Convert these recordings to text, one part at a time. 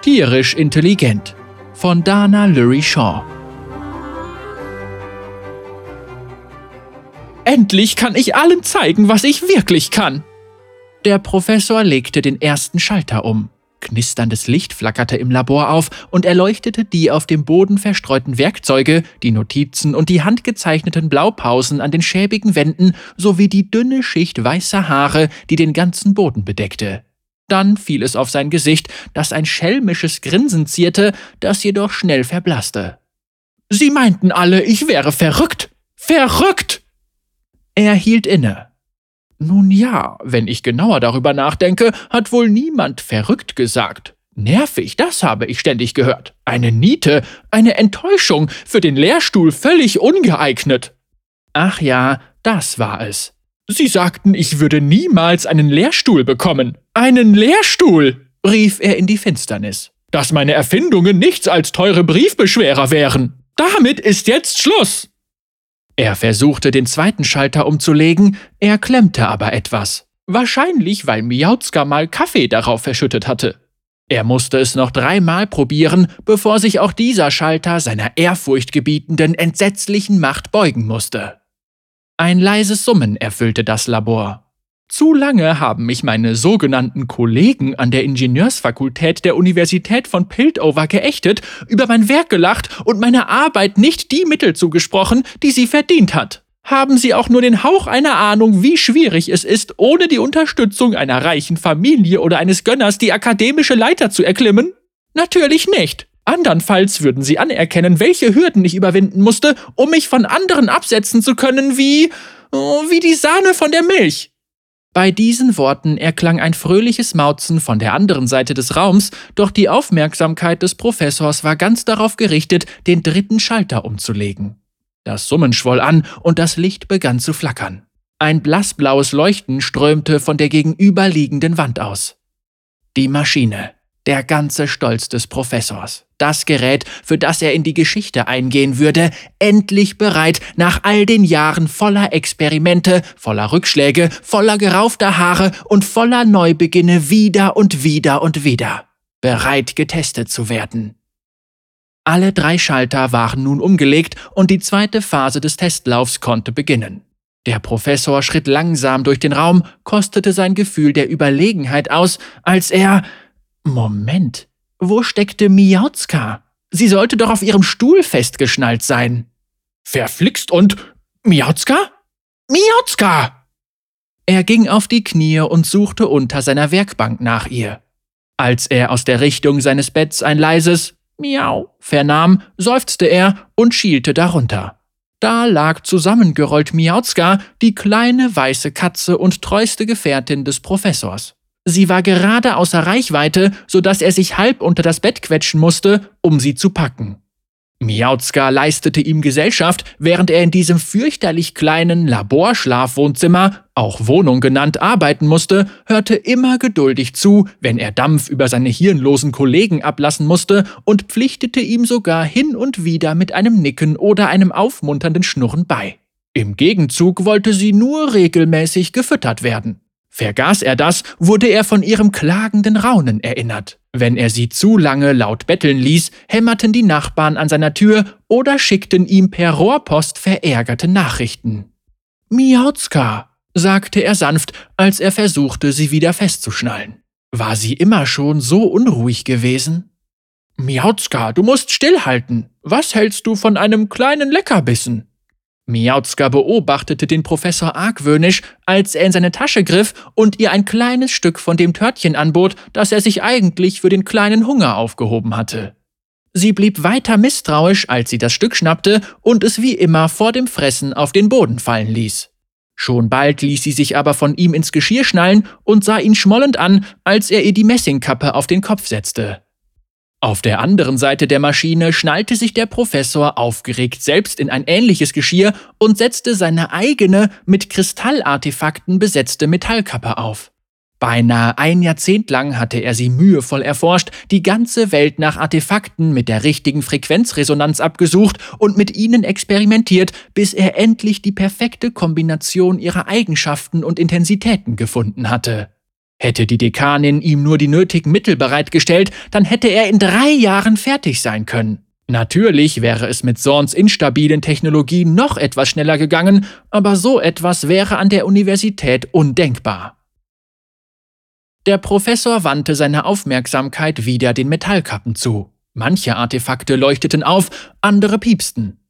Tierisch intelligent von Dana Lurie Shaw. Endlich kann ich allen zeigen, was ich wirklich kann. Der Professor legte den ersten Schalter um. Knisterndes Licht flackerte im Labor auf und erleuchtete die auf dem Boden verstreuten Werkzeuge, die Notizen und die handgezeichneten Blaupausen an den schäbigen Wänden sowie die dünne Schicht weißer Haare, die den ganzen Boden bedeckte. Dann fiel es auf sein Gesicht, das ein schelmisches Grinsen zierte, das jedoch schnell verblasste. Sie meinten alle, ich wäre verrückt. Verrückt! Er hielt inne. Nun ja, wenn ich genauer darüber nachdenke, hat wohl niemand verrückt gesagt. Nervig, das habe ich ständig gehört. Eine Niete, eine Enttäuschung, für den Lehrstuhl völlig ungeeignet. Ach ja, das war es. Sie sagten, ich würde niemals einen Lehrstuhl bekommen. Einen Lehrstuhl! rief er in die Finsternis. Dass meine Erfindungen nichts als teure Briefbeschwerer wären. Damit ist jetzt Schluss. Er versuchte den zweiten Schalter umzulegen, er klemmte aber etwas. Wahrscheinlich, weil Miauzka mal Kaffee darauf verschüttet hatte. Er musste es noch dreimal probieren, bevor sich auch dieser Schalter seiner ehrfurchtgebietenden, entsetzlichen Macht beugen musste. Ein leises Summen erfüllte das Labor. Zu lange haben mich meine sogenannten Kollegen an der Ingenieursfakultät der Universität von Piltover geächtet, über mein Werk gelacht und meiner Arbeit nicht die Mittel zugesprochen, die sie verdient hat. Haben Sie auch nur den Hauch einer Ahnung, wie schwierig es ist, ohne die Unterstützung einer reichen Familie oder eines Gönners die akademische Leiter zu erklimmen? Natürlich nicht. Andernfalls würden Sie anerkennen, welche Hürden ich überwinden musste, um mich von anderen absetzen zu können, wie. Oh, wie die Sahne von der Milch. Bei diesen Worten erklang ein fröhliches Mauzen von der anderen Seite des Raums, doch die Aufmerksamkeit des Professors war ganz darauf gerichtet, den dritten Schalter umzulegen. Das Summen schwoll an und das Licht begann zu flackern. Ein blassblaues Leuchten strömte von der gegenüberliegenden Wand aus. Die Maschine der ganze Stolz des Professors. Das Gerät, für das er in die Geschichte eingehen würde, endlich bereit, nach all den Jahren voller Experimente, voller Rückschläge, voller geraufter Haare und voller Neubeginne wieder und wieder und wieder. Bereit getestet zu werden. Alle drei Schalter waren nun umgelegt und die zweite Phase des Testlaufs konnte beginnen. Der Professor schritt langsam durch den Raum, kostete sein Gefühl der Überlegenheit aus, als er Moment, wo steckte Miauzka? Sie sollte doch auf ihrem Stuhl festgeschnallt sein. Verflixt und Miauzka? Miauzka! Er ging auf die Knie und suchte unter seiner Werkbank nach ihr. Als er aus der Richtung seines Betts ein leises Miau vernahm, seufzte er und schielte darunter. Da lag zusammengerollt Miauzka, die kleine weiße Katze und treueste Gefährtin des Professors. Sie war gerade außer Reichweite, so dass er sich halb unter das Bett quetschen musste, um sie zu packen. Miauzka leistete ihm Gesellschaft, während er in diesem fürchterlich kleinen Laborschlafwohnzimmer, auch Wohnung genannt, arbeiten musste, hörte immer geduldig zu, wenn er Dampf über seine hirnlosen Kollegen ablassen musste und pflichtete ihm sogar hin und wieder mit einem Nicken oder einem aufmunternden Schnurren bei. Im Gegenzug wollte sie nur regelmäßig gefüttert werden. Vergaß er das, wurde er von ihrem klagenden Raunen erinnert. Wenn er sie zu lange laut betteln ließ, hämmerten die Nachbarn an seiner Tür oder schickten ihm per Rohrpost verärgerte Nachrichten. Miauzka, sagte er sanft, als er versuchte, sie wieder festzuschnallen. War sie immer schon so unruhig gewesen? Miauzka, du musst stillhalten. Was hältst du von einem kleinen Leckerbissen? Miauzka beobachtete den Professor argwöhnisch, als er in seine Tasche griff und ihr ein kleines Stück von dem Törtchen anbot, das er sich eigentlich für den kleinen Hunger aufgehoben hatte. Sie blieb weiter misstrauisch, als sie das Stück schnappte und es wie immer vor dem Fressen auf den Boden fallen ließ. Schon bald ließ sie sich aber von ihm ins Geschirr schnallen und sah ihn schmollend an, als er ihr die Messingkappe auf den Kopf setzte. Auf der anderen Seite der Maschine schnallte sich der Professor aufgeregt selbst in ein ähnliches Geschirr und setzte seine eigene, mit Kristallartefakten besetzte Metallkappe auf. Beinahe ein Jahrzehnt lang hatte er sie mühevoll erforscht, die ganze Welt nach Artefakten mit der richtigen Frequenzresonanz abgesucht und mit ihnen experimentiert, bis er endlich die perfekte Kombination ihrer Eigenschaften und Intensitäten gefunden hatte. Hätte die Dekanin ihm nur die nötigen Mittel bereitgestellt, dann hätte er in drei Jahren fertig sein können. Natürlich wäre es mit Sorns instabilen Technologien noch etwas schneller gegangen, aber so etwas wäre an der Universität undenkbar. Der Professor wandte seine Aufmerksamkeit wieder den Metallkappen zu. Manche Artefakte leuchteten auf, andere piepsten.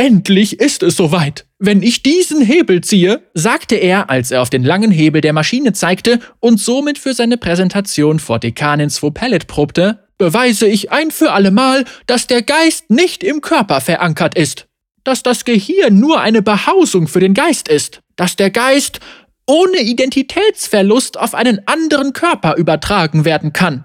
Endlich ist es soweit. Wenn ich diesen Hebel ziehe, sagte er, als er auf den langen Hebel der Maschine zeigte und somit für seine Präsentation vor Dekanin Svopellet probte, beweise ich ein für allemal, dass der Geist nicht im Körper verankert ist. Dass das Gehirn nur eine Behausung für den Geist ist. Dass der Geist ohne Identitätsverlust auf einen anderen Körper übertragen werden kann.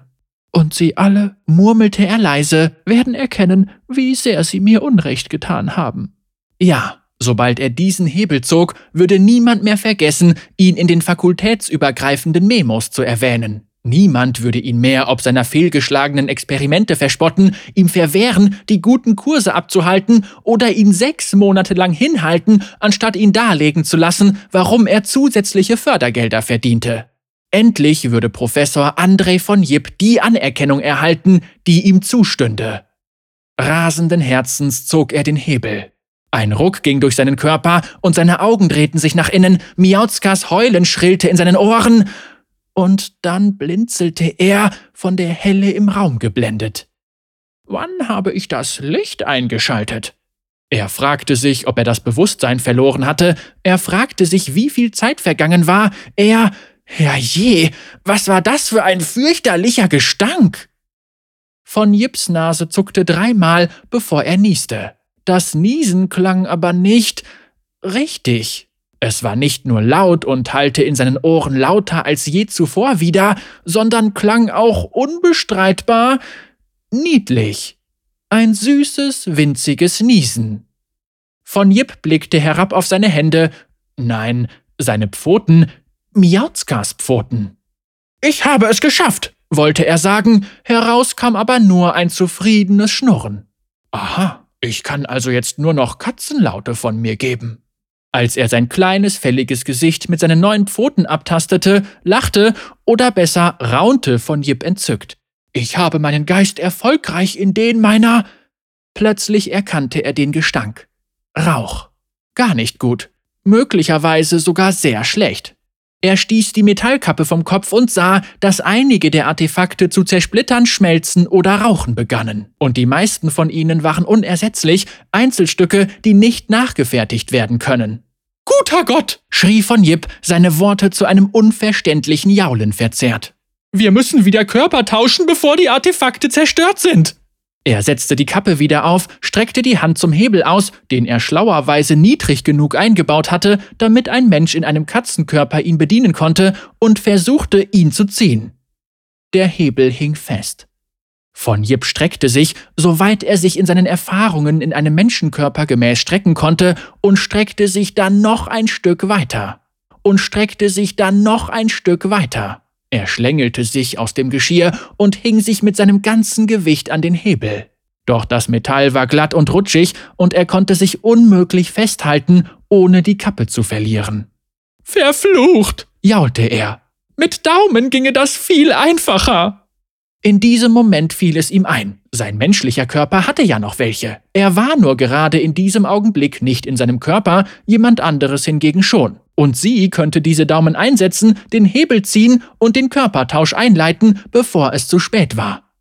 Und sie alle, murmelte er leise, werden erkennen, wie sehr sie mir Unrecht getan haben. Ja, sobald er diesen Hebel zog, würde niemand mehr vergessen, ihn in den fakultätsübergreifenden Memos zu erwähnen. Niemand würde ihn mehr ob seiner fehlgeschlagenen Experimente verspotten, ihm verwehren, die guten Kurse abzuhalten oder ihn sechs Monate lang hinhalten, anstatt ihn darlegen zu lassen, warum er zusätzliche Fördergelder verdiente. Endlich würde Professor André von Jipp die Anerkennung erhalten, die ihm zustünde. Rasenden Herzens zog er den Hebel. Ein Ruck ging durch seinen Körper und seine Augen drehten sich nach innen, Miautskas Heulen schrillte in seinen Ohren, und dann blinzelte er, von der Helle im Raum geblendet. Wann habe ich das Licht eingeschaltet? Er fragte sich, ob er das Bewusstsein verloren hatte, er fragte sich, wie viel Zeit vergangen war, er Herrje, was war das für ein fürchterlicher Gestank! Von Jips Nase zuckte dreimal, bevor er nieste. Das Niesen klang aber nicht richtig. Es war nicht nur laut und hallte in seinen Ohren lauter als je zuvor wieder, sondern klang auch unbestreitbar niedlich. Ein süßes, winziges Niesen. Von Jip blickte herab auf seine Hände, nein, seine Pfoten, Miautskas Pfoten. Ich habe es geschafft, wollte er sagen, heraus kam aber nur ein zufriedenes Schnurren. Aha, ich kann also jetzt nur noch Katzenlaute von mir geben. Als er sein kleines, fälliges Gesicht mit seinen neuen Pfoten abtastete, lachte oder besser raunte von Jip entzückt. Ich habe meinen Geist erfolgreich in den meiner. Plötzlich erkannte er den Gestank. Rauch. Gar nicht gut. Möglicherweise sogar sehr schlecht. Er stieß die Metallkappe vom Kopf und sah, dass einige der Artefakte zu zersplittern, schmelzen oder rauchen begannen. Und die meisten von ihnen waren unersetzlich, Einzelstücke, die nicht nachgefertigt werden können. Guter Gott! schrie von Jip, seine Worte zu einem unverständlichen Jaulen verzerrt. Wir müssen wieder Körper tauschen, bevor die Artefakte zerstört sind. Er setzte die Kappe wieder auf, streckte die Hand zum Hebel aus, den er schlauerweise niedrig genug eingebaut hatte, damit ein Mensch in einem Katzenkörper ihn bedienen konnte, und versuchte, ihn zu ziehen. Der Hebel hing fest. Von Jip streckte sich, soweit er sich in seinen Erfahrungen in einem Menschenkörper gemäß strecken konnte, und streckte sich dann noch ein Stück weiter. Und streckte sich dann noch ein Stück weiter. Er schlängelte sich aus dem Geschirr und hing sich mit seinem ganzen Gewicht an den Hebel. Doch das Metall war glatt und rutschig, und er konnte sich unmöglich festhalten, ohne die Kappe zu verlieren. Verflucht, jaulte er. Mit Daumen ginge das viel einfacher. In diesem Moment fiel es ihm ein. Sein menschlicher Körper hatte ja noch welche. Er war nur gerade in diesem Augenblick nicht in seinem Körper, jemand anderes hingegen schon. Und sie könnte diese Daumen einsetzen, den Hebel ziehen und den Körpertausch einleiten, bevor es zu spät war.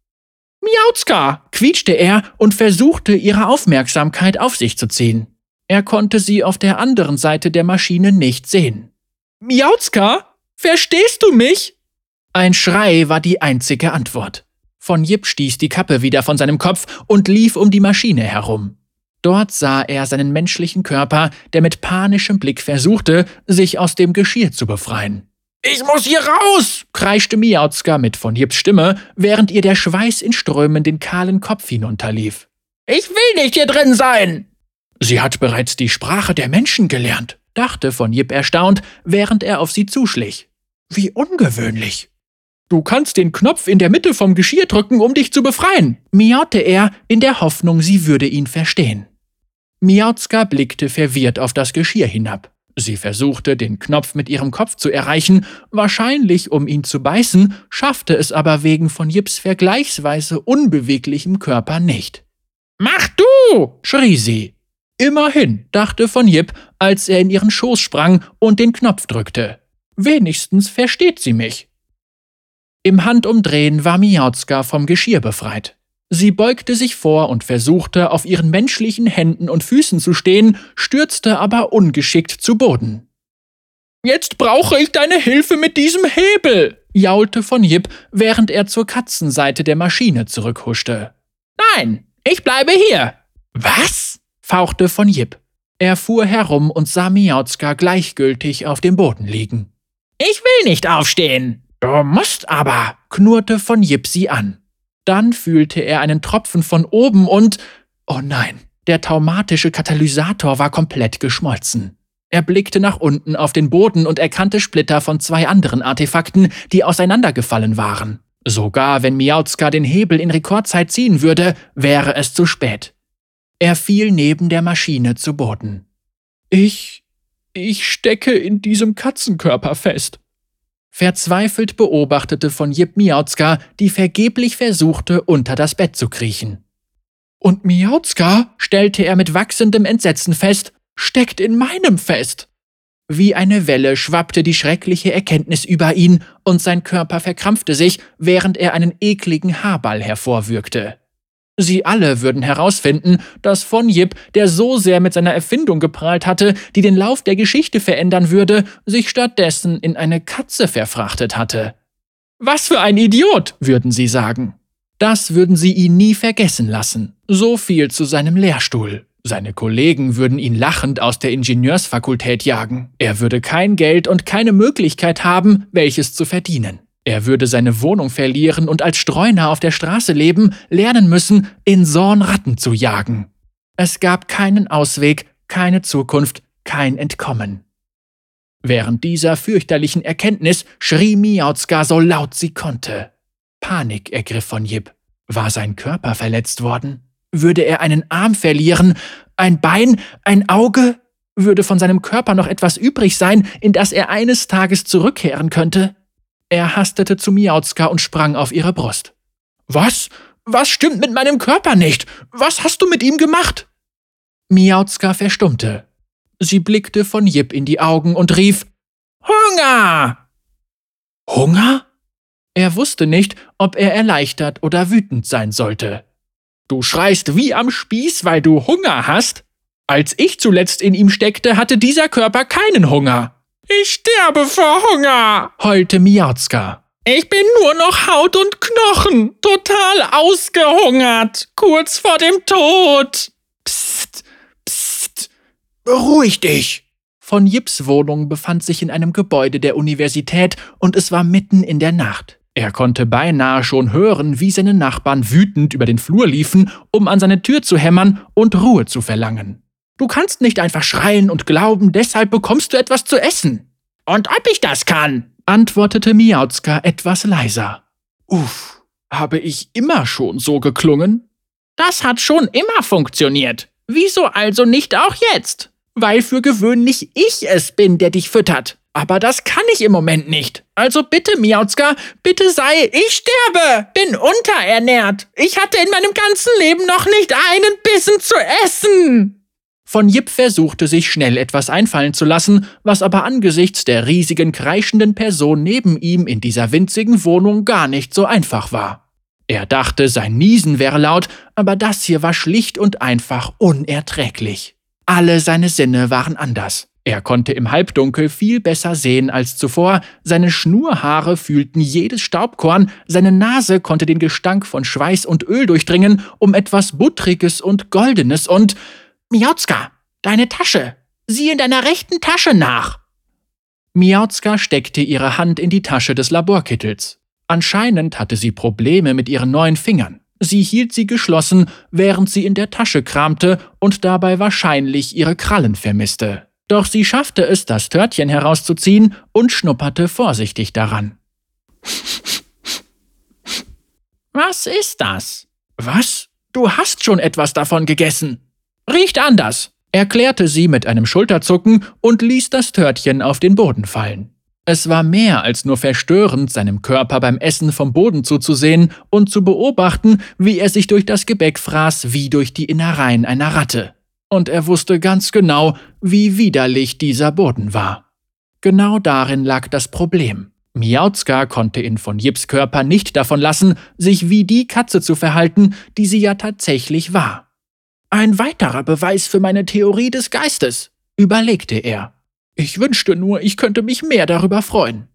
Miauzka! quietschte er und versuchte, ihre Aufmerksamkeit auf sich zu ziehen. Er konnte sie auf der anderen Seite der Maschine nicht sehen. Miauzka? Verstehst du mich? Ein Schrei war die einzige Antwort. Von Jip stieß die Kappe wieder von seinem Kopf und lief um die Maschine herum. Dort sah er seinen menschlichen Körper, der mit panischem Blick versuchte, sich aus dem Geschirr zu befreien. Ich muss hier raus! kreischte Miauzka mit von Jips Stimme, während ihr der Schweiß in Strömen den kahlen Kopf hinunterlief. Ich will nicht hier drin sein! Sie hat bereits die Sprache der Menschen gelernt, dachte von Jip erstaunt, während er auf sie zuschlich. Wie ungewöhnlich. Du kannst den Knopf in der Mitte vom Geschirr drücken, um dich zu befreien, miaute er, in der Hoffnung, sie würde ihn verstehen. Miauzka blickte verwirrt auf das Geschirr hinab. Sie versuchte, den Knopf mit ihrem Kopf zu erreichen, wahrscheinlich um ihn zu beißen, schaffte es aber wegen von Jips vergleichsweise unbeweglichem Körper nicht. Mach du! schrie sie. Immerhin, dachte von Jip, als er in ihren Schoß sprang und den Knopf drückte. Wenigstens versteht sie mich. Im Handumdrehen war Miauzka vom Geschirr befreit. Sie beugte sich vor und versuchte, auf ihren menschlichen Händen und Füßen zu stehen, stürzte aber ungeschickt zu Boden. Jetzt brauche ich deine Hilfe mit diesem Hebel, jaulte von Jip, während er zur Katzenseite der Maschine zurückhuschte. Nein, ich bleibe hier. Was? fauchte von Jip. Er fuhr herum und sah Miauzka gleichgültig auf dem Boden liegen. Ich will nicht aufstehen. Du musst aber, knurrte von Jip sie an. Dann fühlte er einen Tropfen von oben und oh nein, der taumatische Katalysator war komplett geschmolzen. Er blickte nach unten auf den Boden und erkannte Splitter von zwei anderen Artefakten, die auseinandergefallen waren. Sogar wenn Miauzka den Hebel in Rekordzeit ziehen würde, wäre es zu spät. Er fiel neben der Maschine zu Boden. Ich. ich stecke in diesem Katzenkörper fest. Verzweifelt beobachtete von Jip Miauzka, die vergeblich versuchte, unter das Bett zu kriechen. Und Miauzka, stellte er mit wachsendem Entsetzen fest, steckt in meinem fest. Wie eine Welle schwappte die schreckliche Erkenntnis über ihn und sein Körper verkrampfte sich, während er einen ekligen Haarball hervorwürgte. Sie alle würden herausfinden, dass von Yip, der so sehr mit seiner Erfindung geprahlt hatte, die den Lauf der Geschichte verändern würde, sich stattdessen in eine Katze verfrachtet hatte. Was für ein Idiot, würden sie sagen. Das würden sie ihn nie vergessen lassen. So viel zu seinem Lehrstuhl. Seine Kollegen würden ihn lachend aus der Ingenieursfakultät jagen. Er würde kein Geld und keine Möglichkeit haben, welches zu verdienen. Er würde seine Wohnung verlieren und als Streuner auf der Straße leben, lernen müssen, in Sorn Ratten zu jagen. Es gab keinen Ausweg, keine Zukunft, kein Entkommen. Während dieser fürchterlichen Erkenntnis schrie Miauzka so laut sie konnte. Panik ergriff von Jip. War sein Körper verletzt worden? Würde er einen Arm verlieren, ein Bein, ein Auge? Würde von seinem Körper noch etwas übrig sein, in das er eines Tages zurückkehren könnte? Er hastete zu Miauzka und sprang auf ihre Brust. Was? Was stimmt mit meinem Körper nicht? Was hast du mit ihm gemacht? Miauzka verstummte. Sie blickte von Jip in die Augen und rief Hunger. Hunger? Er wusste nicht, ob er erleichtert oder wütend sein sollte. Du schreist wie am Spieß, weil du Hunger hast? Als ich zuletzt in ihm steckte, hatte dieser Körper keinen Hunger. Ich sterbe vor Hunger, heulte Miazka. Ich bin nur noch Haut und Knochen, total ausgehungert, kurz vor dem Tod. Psst, psst, beruhig dich. Von Jips Wohnung befand sich in einem Gebäude der Universität und es war mitten in der Nacht. Er konnte beinahe schon hören, wie seine Nachbarn wütend über den Flur liefen, um an seine Tür zu hämmern und Ruhe zu verlangen. Du kannst nicht einfach schreien und glauben, deshalb bekommst du etwas zu essen. Und ob ich das kann, antwortete Miauzka etwas leiser. Uff, habe ich immer schon so geklungen? Das hat schon immer funktioniert. Wieso also nicht auch jetzt? Weil für gewöhnlich ich es bin, der dich füttert. Aber das kann ich im Moment nicht. Also bitte, Miauzka, bitte sei, ich sterbe, bin unterernährt. Ich hatte in meinem ganzen Leben noch nicht einen Bissen zu essen. Von Jip versuchte sich schnell etwas einfallen zu lassen, was aber angesichts der riesigen kreischenden Person neben ihm in dieser winzigen Wohnung gar nicht so einfach war. Er dachte, sein Niesen wäre laut, aber das hier war schlicht und einfach unerträglich. Alle seine Sinne waren anders. Er konnte im Halbdunkel viel besser sehen als zuvor, seine Schnurhaare fühlten jedes Staubkorn, seine Nase konnte den Gestank von Schweiß und Öl durchdringen, um etwas Buttriges und Goldenes und Miauzka, deine Tasche. Sieh in deiner rechten Tasche nach. Miauzka steckte ihre Hand in die Tasche des Laborkittels. Anscheinend hatte sie Probleme mit ihren neuen Fingern. Sie hielt sie geschlossen, während sie in der Tasche kramte und dabei wahrscheinlich ihre Krallen vermisste. Doch sie schaffte es, das Törtchen herauszuziehen und schnupperte vorsichtig daran. Was ist das? Was? Du hast schon etwas davon gegessen. Riecht anders. erklärte sie mit einem Schulterzucken und ließ das Törtchen auf den Boden fallen. Es war mehr als nur verstörend, seinem Körper beim Essen vom Boden zuzusehen und zu beobachten, wie er sich durch das Gebäck fraß wie durch die Innereien einer Ratte. Und er wusste ganz genau, wie widerlich dieser Boden war. Genau darin lag das Problem. Miauzka konnte in von Jips Körper nicht davon lassen, sich wie die Katze zu verhalten, die sie ja tatsächlich war. Ein weiterer Beweis für meine Theorie des Geistes, überlegte er. Ich wünschte nur, ich könnte mich mehr darüber freuen.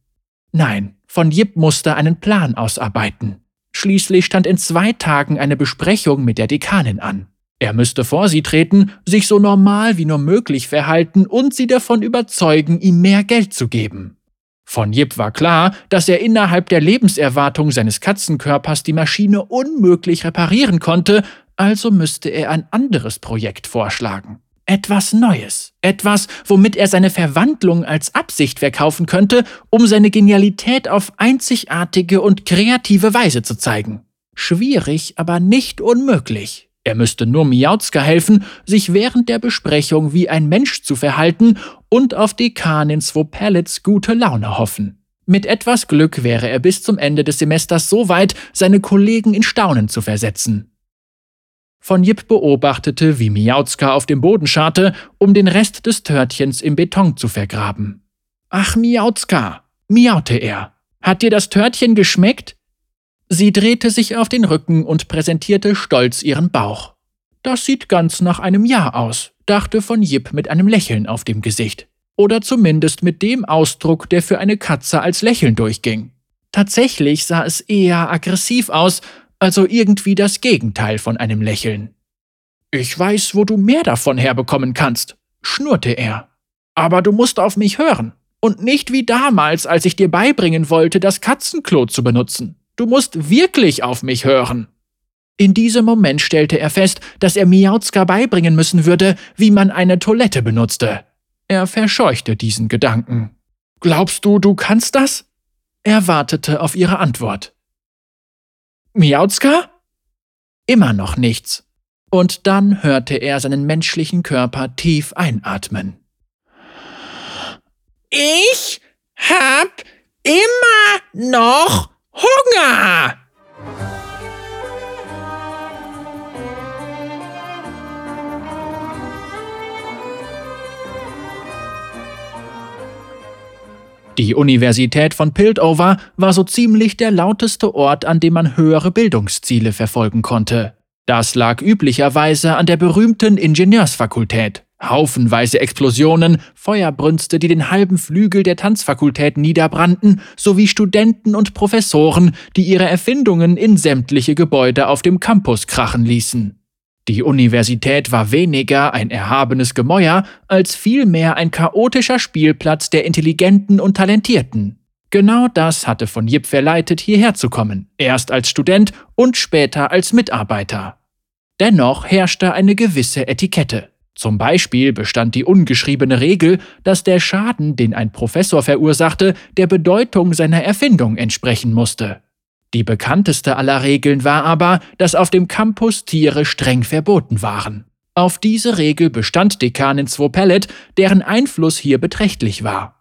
Nein, von Jip musste einen Plan ausarbeiten. Schließlich stand in zwei Tagen eine Besprechung mit der Dekanin an. Er müsste vor sie treten, sich so normal wie nur möglich verhalten und sie davon überzeugen, ihm mehr Geld zu geben. Von Jip war klar, dass er innerhalb der Lebenserwartung seines Katzenkörpers die Maschine unmöglich reparieren konnte, also müsste er ein anderes Projekt vorschlagen. Etwas Neues. Etwas, womit er seine Verwandlung als Absicht verkaufen könnte, um seine Genialität auf einzigartige und kreative Weise zu zeigen. Schwierig, aber nicht unmöglich. Er müsste nur Miauzka helfen, sich während der Besprechung wie ein Mensch zu verhalten und auf Dekanin Pallets gute Laune hoffen. Mit etwas Glück wäre er bis zum Ende des Semesters so weit, seine Kollegen in Staunen zu versetzen. Von Jip beobachtete, wie Miauzka auf dem Boden scharrte, um den Rest des Törtchens im Beton zu vergraben. Ach, Miauzka, miaute er. Hat dir das Törtchen geschmeckt? Sie drehte sich auf den Rücken und präsentierte stolz ihren Bauch. Das sieht ganz nach einem Jahr aus, dachte von Jip mit einem Lächeln auf dem Gesicht. Oder zumindest mit dem Ausdruck, der für eine Katze als Lächeln durchging. Tatsächlich sah es eher aggressiv aus, also irgendwie das Gegenteil von einem Lächeln. Ich weiß, wo du mehr davon herbekommen kannst, schnurrte er. Aber du musst auf mich hören. Und nicht wie damals, als ich dir beibringen wollte, das Katzenklo zu benutzen. Du musst wirklich auf mich hören. In diesem Moment stellte er fest, dass er Miauzka beibringen müssen würde, wie man eine Toilette benutzte. Er verscheuchte diesen Gedanken. Glaubst du, du kannst das? Er wartete auf ihre Antwort. Miauzka? Immer noch nichts. Und dann hörte er seinen menschlichen Körper tief einatmen. Ich hab immer noch Hunger! Die Universität von Piltover war so ziemlich der lauteste Ort, an dem man höhere Bildungsziele verfolgen konnte. Das lag üblicherweise an der berühmten Ingenieursfakultät. Haufenweise Explosionen, Feuerbrünste, die den halben Flügel der Tanzfakultät niederbrannten, sowie Studenten und Professoren, die ihre Erfindungen in sämtliche Gebäude auf dem Campus krachen ließen. Die Universität war weniger ein erhabenes Gemäuer als vielmehr ein chaotischer Spielplatz der Intelligenten und Talentierten. Genau das hatte von Jip verleitet, hierher zu kommen, erst als Student und später als Mitarbeiter. Dennoch herrschte eine gewisse Etikette. Zum Beispiel bestand die ungeschriebene Regel, dass der Schaden, den ein Professor verursachte, der Bedeutung seiner Erfindung entsprechen musste. Die bekannteste aller Regeln war aber, dass auf dem Campus Tiere streng verboten waren. Auf diese Regel bestand Dekanin Swopellet, deren Einfluss hier beträchtlich war.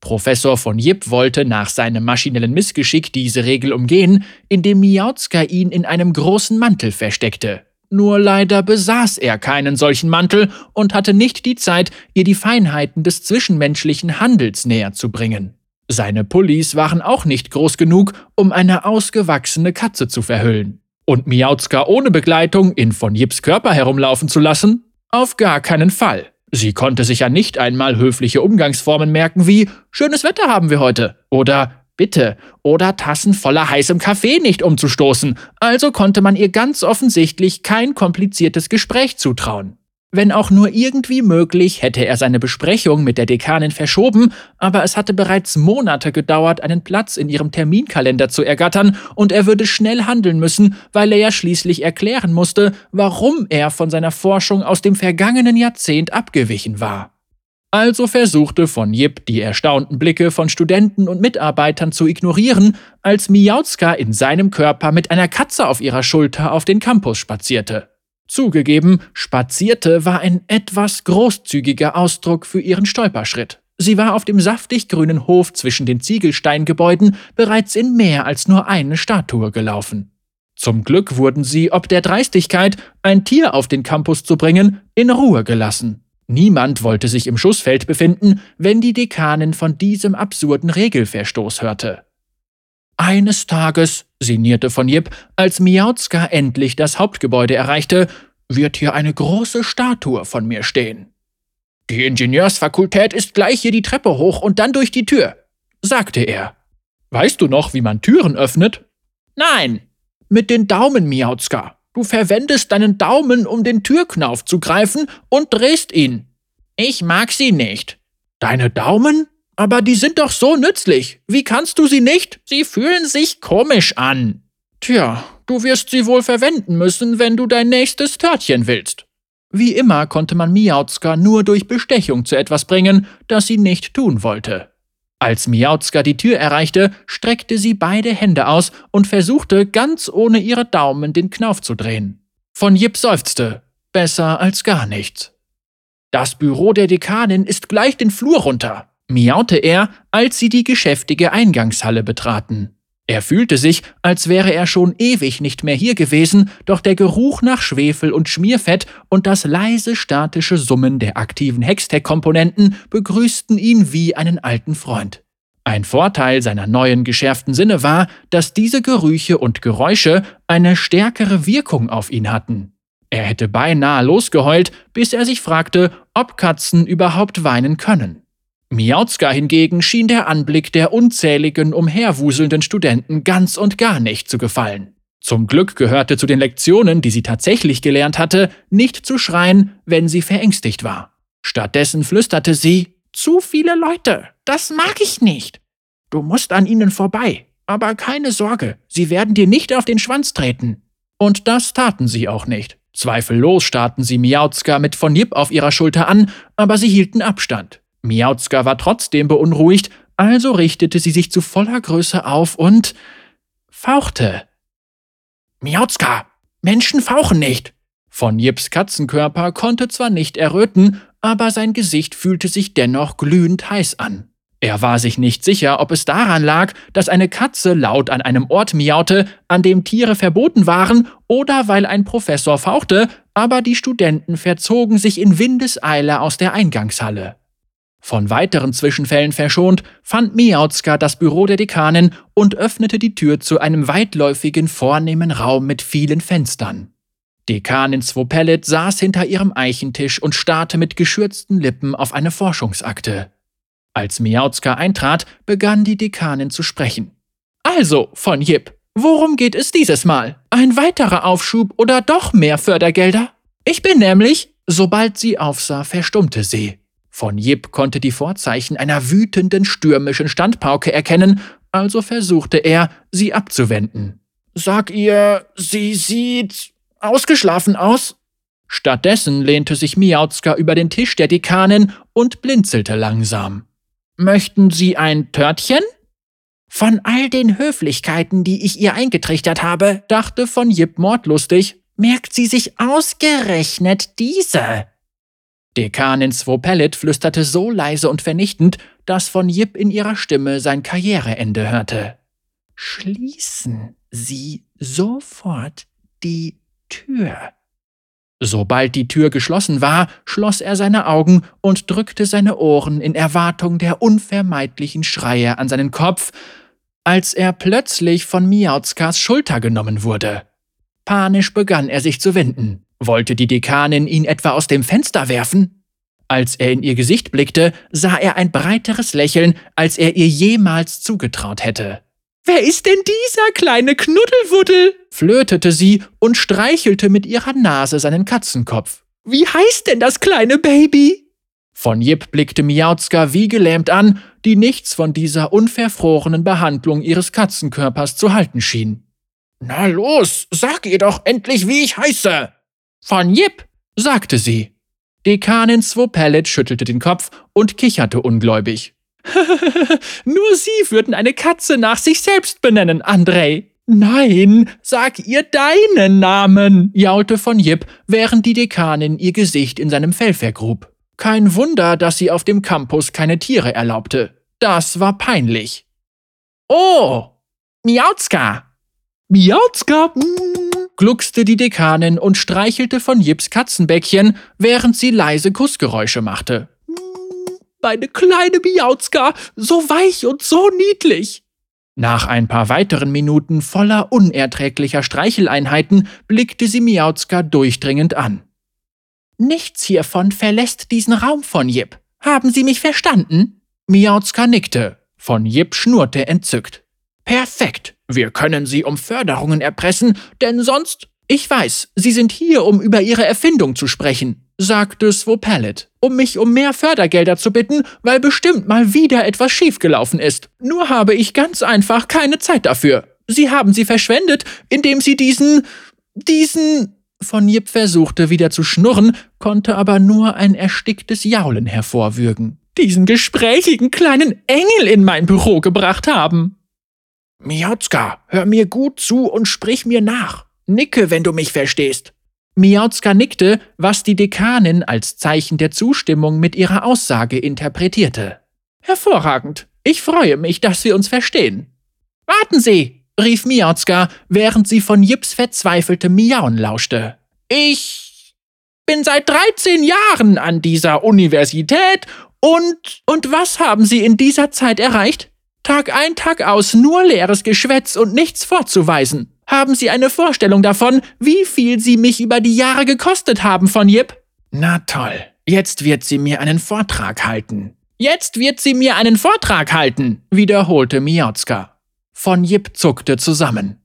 Professor von Jip wollte nach seinem maschinellen Missgeschick diese Regel umgehen, indem Miauzka ihn in einem großen Mantel versteckte. Nur leider besaß er keinen solchen Mantel und hatte nicht die Zeit, ihr die Feinheiten des zwischenmenschlichen Handels näher zu bringen. Seine Pullis waren auch nicht groß genug, um eine ausgewachsene Katze zu verhüllen. Und Miauzka ohne Begleitung in von Jips Körper herumlaufen zu lassen? Auf gar keinen Fall. Sie konnte sich ja nicht einmal höfliche Umgangsformen merken wie Schönes Wetter haben wir heute oder Bitte oder Tassen voller heißem Kaffee nicht umzustoßen, also konnte man ihr ganz offensichtlich kein kompliziertes Gespräch zutrauen. Wenn auch nur irgendwie möglich, hätte er seine Besprechung mit der Dekanin verschoben, aber es hatte bereits Monate gedauert, einen Platz in ihrem Terminkalender zu ergattern, und er würde schnell handeln müssen, weil er ja schließlich erklären musste, warum er von seiner Forschung aus dem vergangenen Jahrzehnt abgewichen war. Also versuchte von Jip die erstaunten Blicke von Studenten und Mitarbeitern zu ignorieren, als Miauzka in seinem Körper mit einer Katze auf ihrer Schulter auf den Campus spazierte. Zugegeben, spazierte war ein etwas großzügiger Ausdruck für ihren Stolperschritt. Sie war auf dem saftig grünen Hof zwischen den Ziegelsteingebäuden bereits in mehr als nur eine Statue gelaufen. Zum Glück wurden sie, ob der Dreistigkeit, ein Tier auf den Campus zu bringen, in Ruhe gelassen. Niemand wollte sich im Schussfeld befinden, wenn die Dekanin von diesem absurden Regelverstoß hörte. Eines Tages, sinnierte von Jip, als Miauzka endlich das Hauptgebäude erreichte, wird hier eine große Statue von mir stehen. Die Ingenieursfakultät ist gleich hier die Treppe hoch und dann durch die Tür, sagte er. Weißt du noch, wie man Türen öffnet? Nein. Mit den Daumen, Miauzka. Du verwendest deinen Daumen, um den Türknauf zu greifen und drehst ihn. Ich mag sie nicht. Deine Daumen? Aber die sind doch so nützlich. Wie kannst du sie nicht? Sie fühlen sich komisch an. Tja, du wirst sie wohl verwenden müssen, wenn du dein nächstes Törtchen willst. Wie immer konnte man Miauzka nur durch Bestechung zu etwas bringen, das sie nicht tun wollte. Als Miauzka die Tür erreichte, streckte sie beide Hände aus und versuchte, ganz ohne ihre Daumen den Knauf zu drehen. Von Jip seufzte. Besser als gar nichts. Das Büro der Dekanin ist gleich den Flur runter miaute er, als sie die geschäftige Eingangshalle betraten. Er fühlte sich, als wäre er schon ewig nicht mehr hier gewesen, doch der Geruch nach Schwefel und Schmierfett und das leise statische Summen der aktiven Hextech-Komponenten begrüßten ihn wie einen alten Freund. Ein Vorteil seiner neuen geschärften Sinne war, dass diese Gerüche und Geräusche eine stärkere Wirkung auf ihn hatten. Er hätte beinahe losgeheult, bis er sich fragte, ob Katzen überhaupt weinen können. Miauzka hingegen schien der Anblick der unzähligen umherwuselnden Studenten ganz und gar nicht zu gefallen. Zum Glück gehörte zu den Lektionen, die sie tatsächlich gelernt hatte, nicht zu schreien, wenn sie verängstigt war. Stattdessen flüsterte sie Zu viele Leute, das mag ich nicht. Du musst an ihnen vorbei, aber keine Sorge, sie werden dir nicht auf den Schwanz treten. Und das taten sie auch nicht. Zweifellos starrten sie Miauzka mit von Jip auf ihrer Schulter an, aber sie hielten Abstand. Miauzka war trotzdem beunruhigt, also richtete sie sich zu voller Größe auf und fauchte. Miauzka, Menschen fauchen nicht. Von Jips Katzenkörper konnte zwar nicht erröten, aber sein Gesicht fühlte sich dennoch glühend heiß an. Er war sich nicht sicher, ob es daran lag, dass eine Katze laut an einem Ort miaute, an dem Tiere verboten waren, oder weil ein Professor fauchte, aber die Studenten verzogen sich in Windeseile aus der Eingangshalle. Von weiteren Zwischenfällen verschont, fand Miauzka das Büro der Dekanin und öffnete die Tür zu einem weitläufigen, vornehmen Raum mit vielen Fenstern. Dekanin Svopellet saß hinter ihrem Eichentisch und starrte mit geschürzten Lippen auf eine Forschungsakte. Als Miauzka eintrat, begann die Dekanin zu sprechen. Also, von Jip, worum geht es dieses Mal? Ein weiterer Aufschub oder doch mehr Fördergelder? Ich bin nämlich, sobald sie aufsah, verstummte sie. Von Jip konnte die Vorzeichen einer wütenden, stürmischen Standpauke erkennen, also versuchte er, sie abzuwenden. Sag ihr, sie sieht ausgeschlafen aus? Stattdessen lehnte sich Miauzka über den Tisch der Dekanin und blinzelte langsam. Möchten Sie ein Törtchen? Von all den Höflichkeiten, die ich ihr eingetrichtert habe, dachte von Jip mordlustig, merkt sie sich ausgerechnet diese. Dekanin Svopellit flüsterte so leise und vernichtend, dass von Jip in ihrer Stimme sein Karriereende hörte. Schließen Sie sofort die Tür. Sobald die Tür geschlossen war, schloss er seine Augen und drückte seine Ohren in Erwartung der unvermeidlichen Schreie an seinen Kopf, als er plötzlich von Miauzkas Schulter genommen wurde. Panisch begann er sich zu winden. Wollte die Dekanin ihn etwa aus dem Fenster werfen? Als er in ihr Gesicht blickte, sah er ein breiteres Lächeln, als er ihr jemals zugetraut hätte. Wer ist denn dieser kleine Knuddelwuddel? flötete sie und streichelte mit ihrer Nase seinen Katzenkopf. Wie heißt denn das kleine Baby? Von Jip blickte Miauzka wie gelähmt an, die nichts von dieser unverfrorenen Behandlung ihres Katzenkörpers zu halten schien. Na los, sag ihr doch endlich, wie ich heiße, von Jip, sagte sie. Dekanin Swopellet schüttelte den Kopf und kicherte ungläubig. Nur Sie würden eine Katze nach sich selbst benennen, Andrei. Nein, sag ihr deinen Namen, jaulte von Jip, während die Dekanin ihr Gesicht in seinem Fell vergrub. Kein Wunder, dass sie auf dem Campus keine Tiere erlaubte. Das war peinlich. Oh, Miauzka. Miauzka, gluckste die Dekanin und streichelte von Jips Katzenbäckchen, während sie leise Kussgeräusche machte. Meine kleine Miauzka, so weich und so niedlich. Nach ein paar weiteren Minuten voller unerträglicher Streicheleinheiten blickte sie Miauzka durchdringend an. Nichts hiervon verlässt diesen Raum von Jip. Haben Sie mich verstanden? Miauzka nickte. Von Jip schnurrte entzückt. Perfekt. Wir können Sie um Förderungen erpressen, denn sonst. Ich weiß, Sie sind hier, um über Ihre Erfindung zu sprechen sagte Swopalet, um mich um mehr Fördergelder zu bitten, weil bestimmt mal wieder etwas schiefgelaufen ist. Nur habe ich ganz einfach keine Zeit dafür. Sie haben sie verschwendet, indem sie diesen, diesen... Von Jip versuchte wieder zu schnurren, konnte aber nur ein ersticktes Jaulen hervorwürgen. Diesen gesprächigen kleinen Engel in mein Büro gebracht haben. Miauzka, hör mir gut zu und sprich mir nach. Nicke, wenn du mich verstehst. Miauzka nickte, was die Dekanin als Zeichen der Zustimmung mit ihrer Aussage interpretierte. Hervorragend. Ich freue mich, dass wir uns verstehen. Warten Sie, rief Miauzka, während sie von Jips verzweifeltem Miauen lauschte. Ich bin seit 13 Jahren an dieser Universität und und was haben Sie in dieser Zeit erreicht? Tag ein, Tag aus nur leeres Geschwätz und nichts vorzuweisen. Haben Sie eine Vorstellung davon, wie viel Sie mich über die Jahre gekostet haben von Jip? Na toll, jetzt wird sie mir einen Vortrag halten. Jetzt wird sie mir einen Vortrag halten, wiederholte Miauzka. Von Jip zuckte zusammen.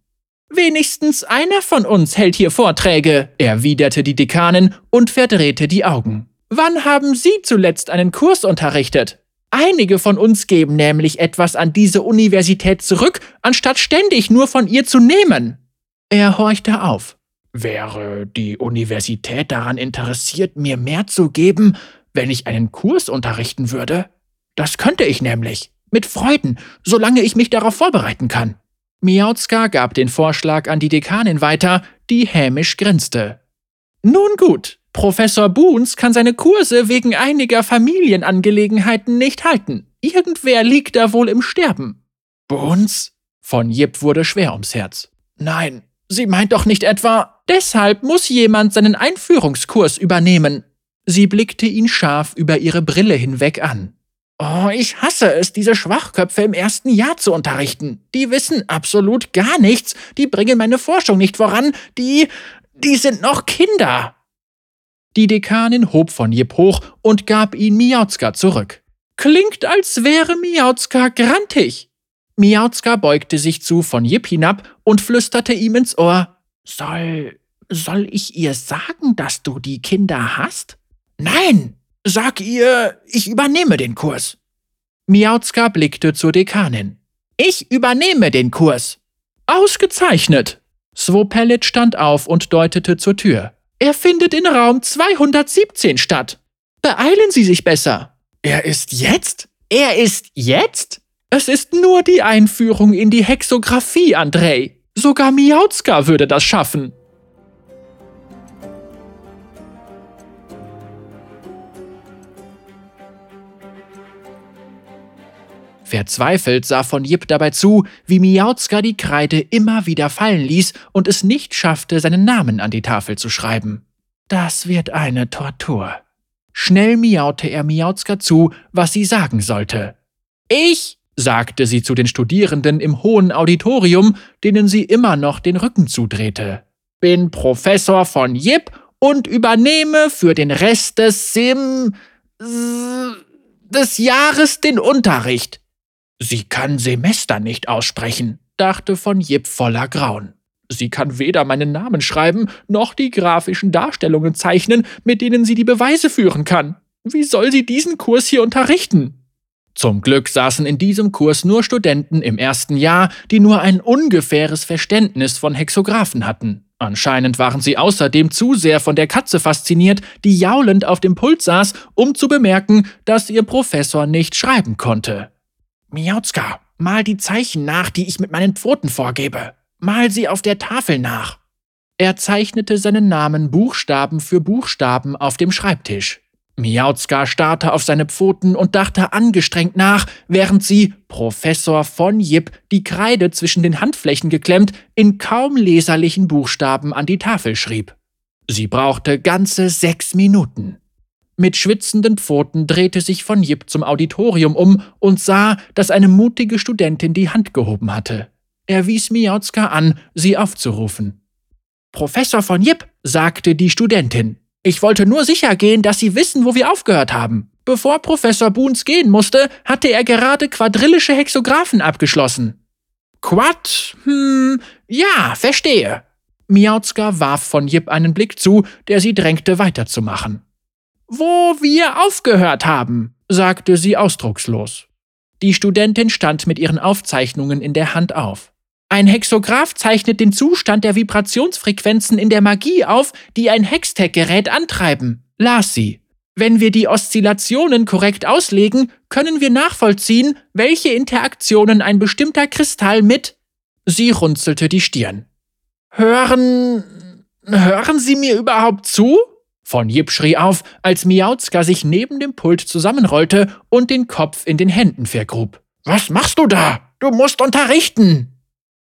Wenigstens einer von uns hält hier Vorträge, erwiderte die Dekanin und verdrehte die Augen. Wann haben Sie zuletzt einen Kurs unterrichtet? Einige von uns geben nämlich etwas an diese Universität zurück, anstatt ständig nur von ihr zu nehmen. Er horchte auf. Wäre die Universität daran interessiert, mir mehr zu geben, wenn ich einen Kurs unterrichten würde? Das könnte ich nämlich. Mit Freuden, solange ich mich darauf vorbereiten kann. Miauzka gab den Vorschlag an die Dekanin weiter, die hämisch grinste. Nun gut, Professor Boons kann seine Kurse wegen einiger Familienangelegenheiten nicht halten. Irgendwer liegt da wohl im Sterben. Boons? Von Jip wurde schwer ums Herz. Nein, sie meint doch nicht etwa. Deshalb muss jemand seinen Einführungskurs übernehmen. Sie blickte ihn scharf über ihre Brille hinweg an. Oh, ich hasse es, diese Schwachköpfe im ersten Jahr zu unterrichten. Die wissen absolut gar nichts, die bringen meine Forschung nicht voran, die. die sind noch Kinder. Die Dekanin hob von Jip hoch und gab ihn Miauzka zurück. Klingt, als wäre Miauzka grantig. Miauzka beugte sich zu von Jip hinab und flüsterte ihm ins Ohr. Soll, soll ich ihr sagen, dass du die Kinder hast? Nein! Sag ihr, ich übernehme den Kurs. Miauzka blickte zur Dekanin. Ich übernehme den Kurs. Ausgezeichnet! Swopellet stand auf und deutete zur Tür. Er findet in Raum 217 statt. Beeilen Sie sich besser. Er ist jetzt? Er ist jetzt? Es ist nur die Einführung in die Hexographie, Andrei. Sogar Miauzka würde das schaffen. Verzweifelt sah von Jip dabei zu, wie Miauzka die Kreide immer wieder fallen ließ und es nicht schaffte, seinen Namen an die Tafel zu schreiben. Das wird eine Tortur. Schnell miaute er Miauzka zu, was sie sagen sollte. Ich, sagte sie zu den Studierenden im hohen Auditorium, denen sie immer noch den Rücken zudrehte, bin Professor von Jip und übernehme für den Rest des Sim des Jahres den Unterricht. Sie kann Semester nicht aussprechen, dachte von Jip voller Grauen. Sie kann weder meinen Namen schreiben, noch die grafischen Darstellungen zeichnen, mit denen sie die Beweise führen kann. Wie soll sie diesen Kurs hier unterrichten? Zum Glück saßen in diesem Kurs nur Studenten im ersten Jahr, die nur ein ungefähres Verständnis von Hexographen hatten. Anscheinend waren sie außerdem zu sehr von der Katze fasziniert, die jaulend auf dem Pult saß, um zu bemerken, dass ihr Professor nicht schreiben konnte. Miauzka, mal die Zeichen nach, die ich mit meinen Pfoten vorgebe. Mal sie auf der Tafel nach. Er zeichnete seinen Namen Buchstaben für Buchstaben auf dem Schreibtisch. Miauzka starrte auf seine Pfoten und dachte angestrengt nach, während sie, Professor von Jip, die Kreide zwischen den Handflächen geklemmt, in kaum leserlichen Buchstaben an die Tafel schrieb. Sie brauchte ganze sechs Minuten. Mit schwitzenden Pfoten drehte sich von Jip zum Auditorium um und sah, dass eine mutige Studentin die Hand gehoben hatte. Er wies Miauzka an, sie aufzurufen. Professor von Jip, sagte die Studentin, ich wollte nur sicher gehen, dass Sie wissen, wo wir aufgehört haben. Bevor Professor Boons gehen musste, hatte er gerade quadrillische Hexographen abgeschlossen. Quad? Hm, ja, verstehe. Miauzka warf von Jip einen Blick zu, der sie drängte, weiterzumachen. Wo wir aufgehört haben, sagte sie ausdruckslos. Die Studentin stand mit ihren Aufzeichnungen in der Hand auf. Ein Hexograph zeichnet den Zustand der Vibrationsfrequenzen in der Magie auf, die ein Hextech-Gerät antreiben, las sie. Wenn wir die Oszillationen korrekt auslegen, können wir nachvollziehen, welche Interaktionen ein bestimmter Kristall mit. Sie runzelte die Stirn. Hören. Hören Sie mir überhaupt zu? Von Jip schrie auf, als Miauzka sich neben dem Pult zusammenrollte und den Kopf in den Händen vergrub. Was machst du da? Du musst unterrichten!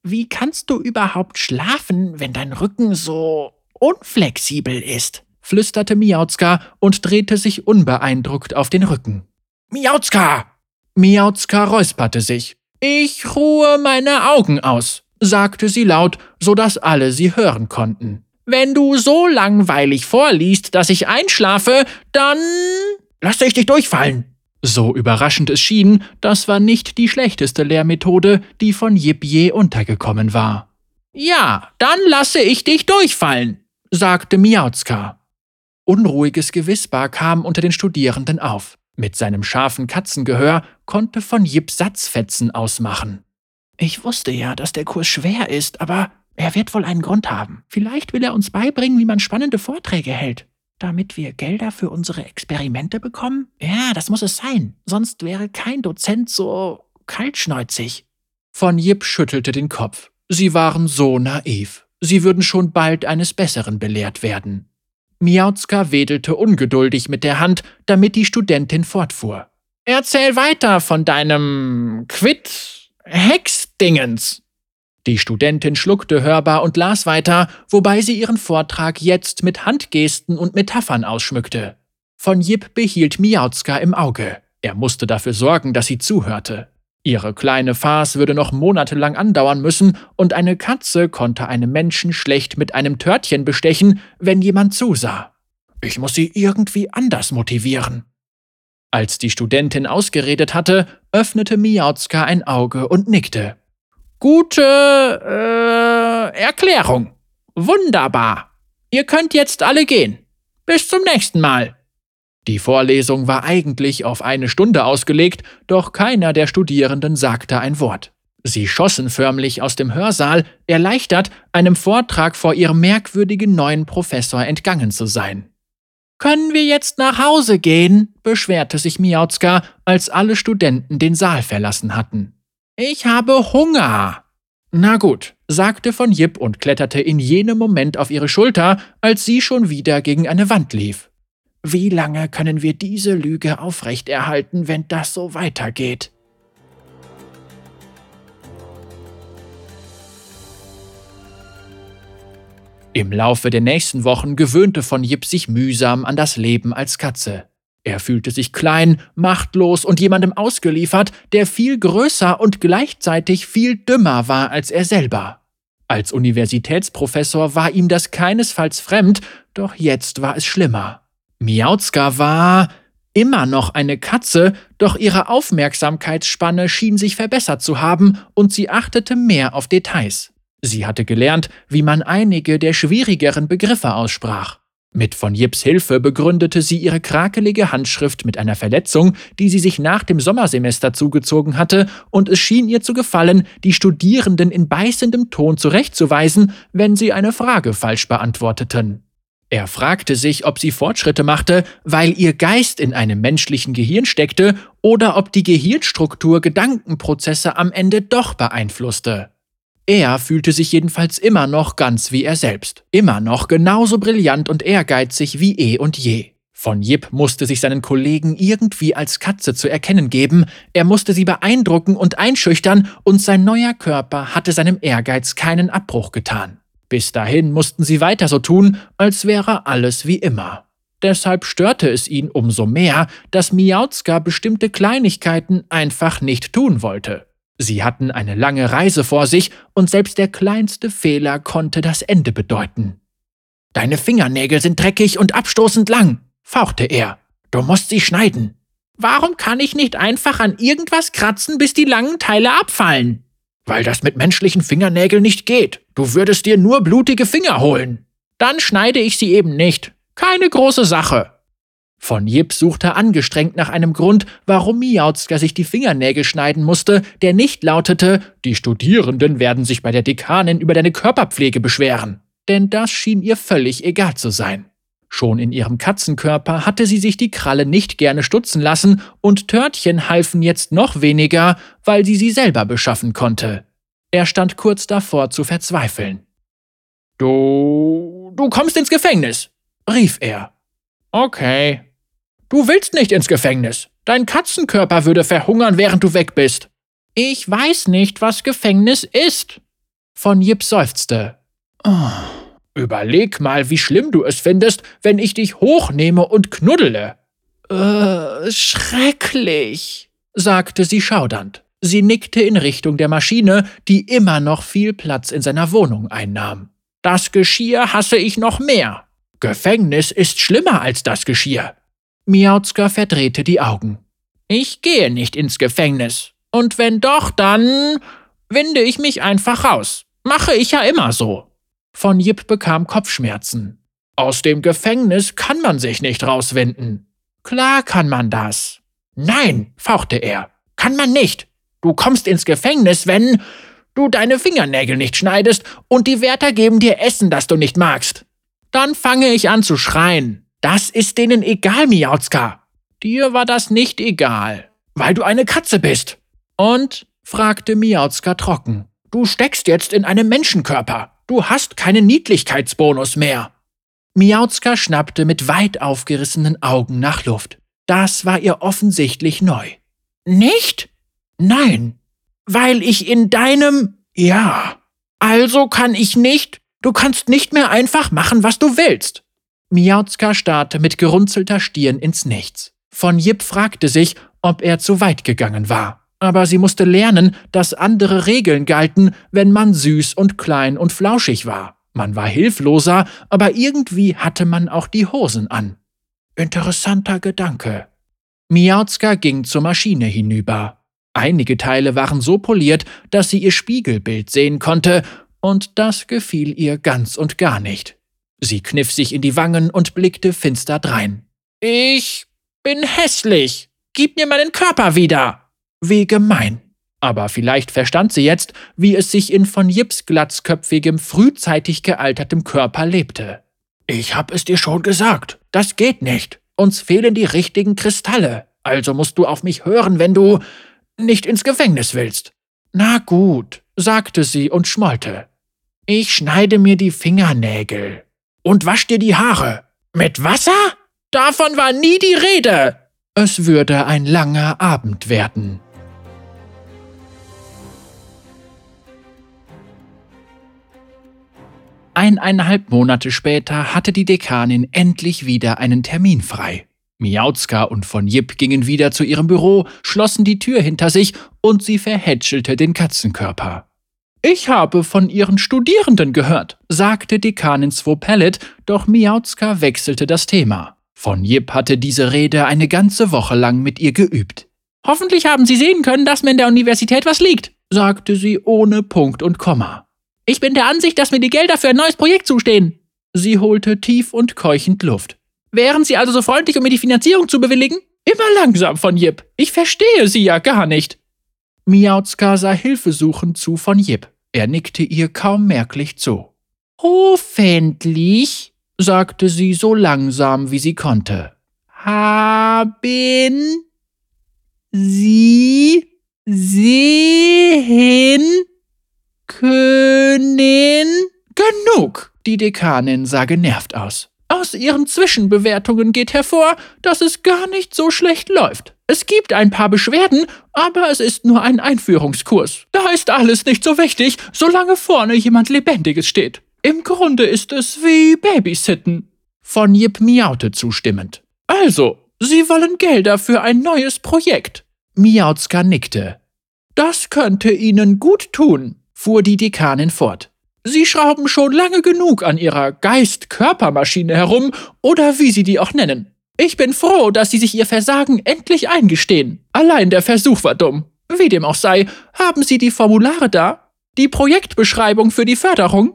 Wie kannst du überhaupt schlafen, wenn dein Rücken so unflexibel ist? flüsterte Miauzka und drehte sich unbeeindruckt auf den Rücken. Miauzka! Miauzka räusperte sich. Ich ruhe meine Augen aus, sagte sie laut, so dass alle sie hören konnten. Wenn du so langweilig vorliest, dass ich einschlafe, dann lasse ich dich durchfallen. So überraschend es schien, das war nicht die schlechteste Lehrmethode, die von Jip je untergekommen war. Ja, dann lasse ich dich durchfallen, sagte Miauzka. Unruhiges Gewisper kam unter den Studierenden auf. Mit seinem scharfen Katzengehör konnte von Jip Satzfetzen ausmachen. Ich wusste ja, dass der Kurs schwer ist, aber er wird wohl einen Grund haben. Vielleicht will er uns beibringen, wie man spannende Vorträge hält. Damit wir Gelder für unsere Experimente bekommen? Ja, das muss es sein. Sonst wäre kein Dozent so kaltschneuzig. Von Jip schüttelte den Kopf. Sie waren so naiv. Sie würden schon bald eines Besseren belehrt werden. Miauzka wedelte ungeduldig mit der Hand, damit die Studentin fortfuhr. Erzähl weiter von deinem Quid Hexdingens. Die Studentin schluckte hörbar und las weiter, wobei sie ihren Vortrag jetzt mit Handgesten und Metaphern ausschmückte. Von Jip behielt Miauzka im Auge. Er musste dafür sorgen, dass sie zuhörte. Ihre kleine Farce würde noch monatelang andauern müssen, und eine Katze konnte einen Menschen schlecht mit einem Törtchen bestechen, wenn jemand zusah. Ich muss sie irgendwie anders motivieren. Als die Studentin ausgeredet hatte, öffnete Miauzka ein Auge und nickte. Gute äh, Erklärung. Wunderbar. Ihr könnt jetzt alle gehen. Bis zum nächsten Mal. Die Vorlesung war eigentlich auf eine Stunde ausgelegt, doch keiner der Studierenden sagte ein Wort. Sie schossen förmlich aus dem Hörsaal, erleichtert, einem Vortrag vor ihrem merkwürdigen neuen Professor entgangen zu sein. Können wir jetzt nach Hause gehen? beschwerte sich Miauzka, als alle Studenten den Saal verlassen hatten. Ich habe Hunger. Na gut, sagte von Jip und kletterte in jenem Moment auf ihre Schulter, als sie schon wieder gegen eine Wand lief. Wie lange können wir diese Lüge aufrechterhalten, wenn das so weitergeht? Im Laufe der nächsten Wochen gewöhnte von Jip sich mühsam an das Leben als Katze. Er fühlte sich klein, machtlos und jemandem ausgeliefert, der viel größer und gleichzeitig viel dümmer war als er selber. Als Universitätsprofessor war ihm das keinesfalls fremd, doch jetzt war es schlimmer. Miauzka war immer noch eine Katze, doch ihre Aufmerksamkeitsspanne schien sich verbessert zu haben und sie achtete mehr auf Details. Sie hatte gelernt, wie man einige der schwierigeren Begriffe aussprach. Mit von Jips Hilfe begründete sie ihre krakelige Handschrift mit einer Verletzung, die sie sich nach dem Sommersemester zugezogen hatte, und es schien ihr zu gefallen, die Studierenden in beißendem Ton zurechtzuweisen, wenn sie eine Frage falsch beantworteten. Er fragte sich, ob sie Fortschritte machte, weil ihr Geist in einem menschlichen Gehirn steckte oder ob die Gehirnstruktur Gedankenprozesse am Ende doch beeinflusste. Er fühlte sich jedenfalls immer noch ganz wie er selbst. Immer noch genauso brillant und ehrgeizig wie eh und je. Von Jip musste sich seinen Kollegen irgendwie als Katze zu erkennen geben, er musste sie beeindrucken und einschüchtern, und sein neuer Körper hatte seinem Ehrgeiz keinen Abbruch getan. Bis dahin mussten sie weiter so tun, als wäre alles wie immer. Deshalb störte es ihn umso mehr, dass Miauzka bestimmte Kleinigkeiten einfach nicht tun wollte. Sie hatten eine lange Reise vor sich, und selbst der kleinste Fehler konnte das Ende bedeuten. Deine Fingernägel sind dreckig und abstoßend lang, fauchte er. Du musst sie schneiden. Warum kann ich nicht einfach an irgendwas kratzen, bis die langen Teile abfallen? Weil das mit menschlichen Fingernägeln nicht geht. Du würdest dir nur blutige Finger holen. Dann schneide ich sie eben nicht. Keine große Sache. Von Jip suchte angestrengt nach einem Grund, warum Miauzka sich die Fingernägel schneiden musste, der nicht lautete, die Studierenden werden sich bei der Dekanin über deine Körperpflege beschweren. Denn das schien ihr völlig egal zu sein. Schon in ihrem Katzenkörper hatte sie sich die Kralle nicht gerne stutzen lassen, und Törtchen halfen jetzt noch weniger, weil sie sie selber beschaffen konnte. Er stand kurz davor zu verzweifeln. Du. du kommst ins Gefängnis, rief er. Okay. Du willst nicht ins Gefängnis. Dein Katzenkörper würde verhungern, während du weg bist. Ich weiß nicht, was Gefängnis ist. Von Jip seufzte. Oh. Überleg mal, wie schlimm du es findest, wenn ich dich hochnehme und knuddele. Äh, schrecklich, sagte sie schaudernd. Sie nickte in Richtung der Maschine, die immer noch viel Platz in seiner Wohnung einnahm. Das Geschirr hasse ich noch mehr. Gefängnis ist schlimmer als das Geschirr. Miauzka verdrehte die Augen. Ich gehe nicht ins Gefängnis. Und wenn doch, dann winde ich mich einfach raus. Mache ich ja immer so. Von Jip bekam Kopfschmerzen. Aus dem Gefängnis kann man sich nicht rauswinden. Klar kann man das. Nein, fauchte er. Kann man nicht. Du kommst ins Gefängnis, wenn du deine Fingernägel nicht schneidest und die Wärter geben dir Essen, das du nicht magst. Dann fange ich an zu schreien. Das ist denen egal, Miauzka. Dir war das nicht egal, weil du eine Katze bist. Und? fragte Miauzka trocken. Du steckst jetzt in einem Menschenkörper. Du hast keinen Niedlichkeitsbonus mehr. Miauzka schnappte mit weit aufgerissenen Augen nach Luft. Das war ihr offensichtlich neu. Nicht? Nein. Weil ich in deinem. Ja. Also kann ich nicht. Du kannst nicht mehr einfach machen, was du willst. Miauzka starrte mit gerunzelter Stirn ins Nichts. Von Jip fragte sich, ob er zu weit gegangen war aber sie musste lernen, dass andere Regeln galten, wenn man süß und klein und flauschig war. Man war hilfloser, aber irgendwie hatte man auch die Hosen an. Interessanter Gedanke. Miauzka ging zur Maschine hinüber. Einige Teile waren so poliert, dass sie ihr Spiegelbild sehen konnte, und das gefiel ihr ganz und gar nicht. Sie kniff sich in die Wangen und blickte finster drein. Ich bin hässlich. Gib mir meinen Körper wieder. Wie gemein. Aber vielleicht verstand sie jetzt, wie es sich in von Jips glatzköpfigem, frühzeitig gealtertem Körper lebte. Ich hab es dir schon gesagt. Das geht nicht. Uns fehlen die richtigen Kristalle. Also musst du auf mich hören, wenn du nicht ins Gefängnis willst. Na gut, sagte sie und schmollte. Ich schneide mir die Fingernägel. Und wasch dir die Haare. Mit Wasser? Davon war nie die Rede. Es würde ein langer Abend werden. Eineinhalb Monate später hatte die Dekanin endlich wieder einen Termin frei. Miauzka und von Jip gingen wieder zu ihrem Büro, schlossen die Tür hinter sich und sie verhätschelte den Katzenkörper. Ich habe von ihren Studierenden gehört, sagte Dekanin Swopellet, doch Miauzka wechselte das Thema. Von Jip hatte diese Rede eine ganze Woche lang mit ihr geübt. Hoffentlich haben Sie sehen können, dass mir in der Universität was liegt, sagte sie ohne Punkt und Komma. Ich bin der Ansicht, dass mir die Gelder für ein neues Projekt zustehen. Sie holte tief und keuchend Luft. Wären Sie also so freundlich, um mir die Finanzierung zu bewilligen? Immer langsam von Jip. Ich verstehe Sie ja gar nicht. Miauzka sah hilfesuchend zu von Jip. Er nickte ihr kaum merklich zu. Hoffentlich, sagte sie so langsam, wie sie konnte. Haben Sie sehen Könin? Genug! Die Dekanin sah genervt aus. Aus ihren Zwischenbewertungen geht hervor, dass es gar nicht so schlecht läuft. Es gibt ein paar Beschwerden, aber es ist nur ein Einführungskurs. Da ist alles nicht so wichtig, solange vorne jemand Lebendiges steht. Im Grunde ist es wie Babysitten. Von Jip miaute zustimmend. Also, Sie wollen Gelder für ein neues Projekt. Miauzka nickte. Das könnte Ihnen gut tun, fuhr die Dekanin fort. Sie schrauben schon lange genug an Ihrer Geist-Körpermaschine herum oder wie Sie die auch nennen. Ich bin froh, dass Sie sich Ihr Versagen endlich eingestehen. Allein der Versuch war dumm. Wie dem auch sei, haben Sie die Formulare da? Die Projektbeschreibung für die Förderung?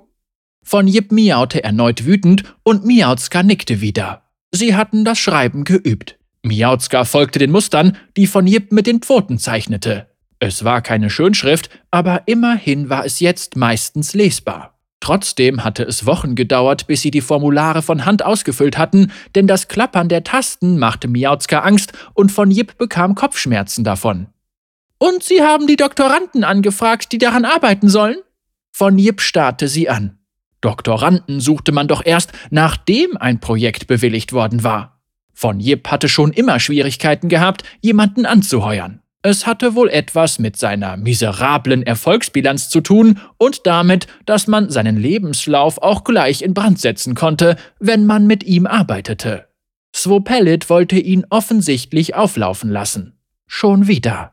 Von Jip miaute erneut wütend und Miauzka nickte wieder. Sie hatten das Schreiben geübt. Miauzka folgte den Mustern, die von Jip mit den Pfoten zeichnete. Es war keine Schönschrift, aber immerhin war es jetzt meistens lesbar. Trotzdem hatte es Wochen gedauert, bis sie die Formulare von Hand ausgefüllt hatten, denn das Klappern der Tasten machte Miauzka Angst und von Jip bekam Kopfschmerzen davon. Und Sie haben die Doktoranden angefragt, die daran arbeiten sollen? Von Jip starrte sie an. Doktoranden suchte man doch erst, nachdem ein Projekt bewilligt worden war. Von Jip hatte schon immer Schwierigkeiten gehabt, jemanden anzuheuern. Es hatte wohl etwas mit seiner miserablen Erfolgsbilanz zu tun und damit, dass man seinen Lebenslauf auch gleich in Brand setzen konnte, wenn man mit ihm arbeitete. Swopellit wollte ihn offensichtlich auflaufen lassen. Schon wieder.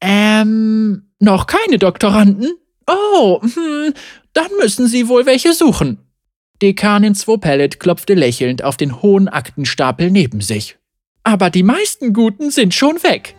Ähm, noch keine Doktoranden? Oh, hm, dann müssen Sie wohl welche suchen. Dekanin Swopellet klopfte lächelnd auf den hohen Aktenstapel neben sich. Aber die meisten Guten sind schon weg.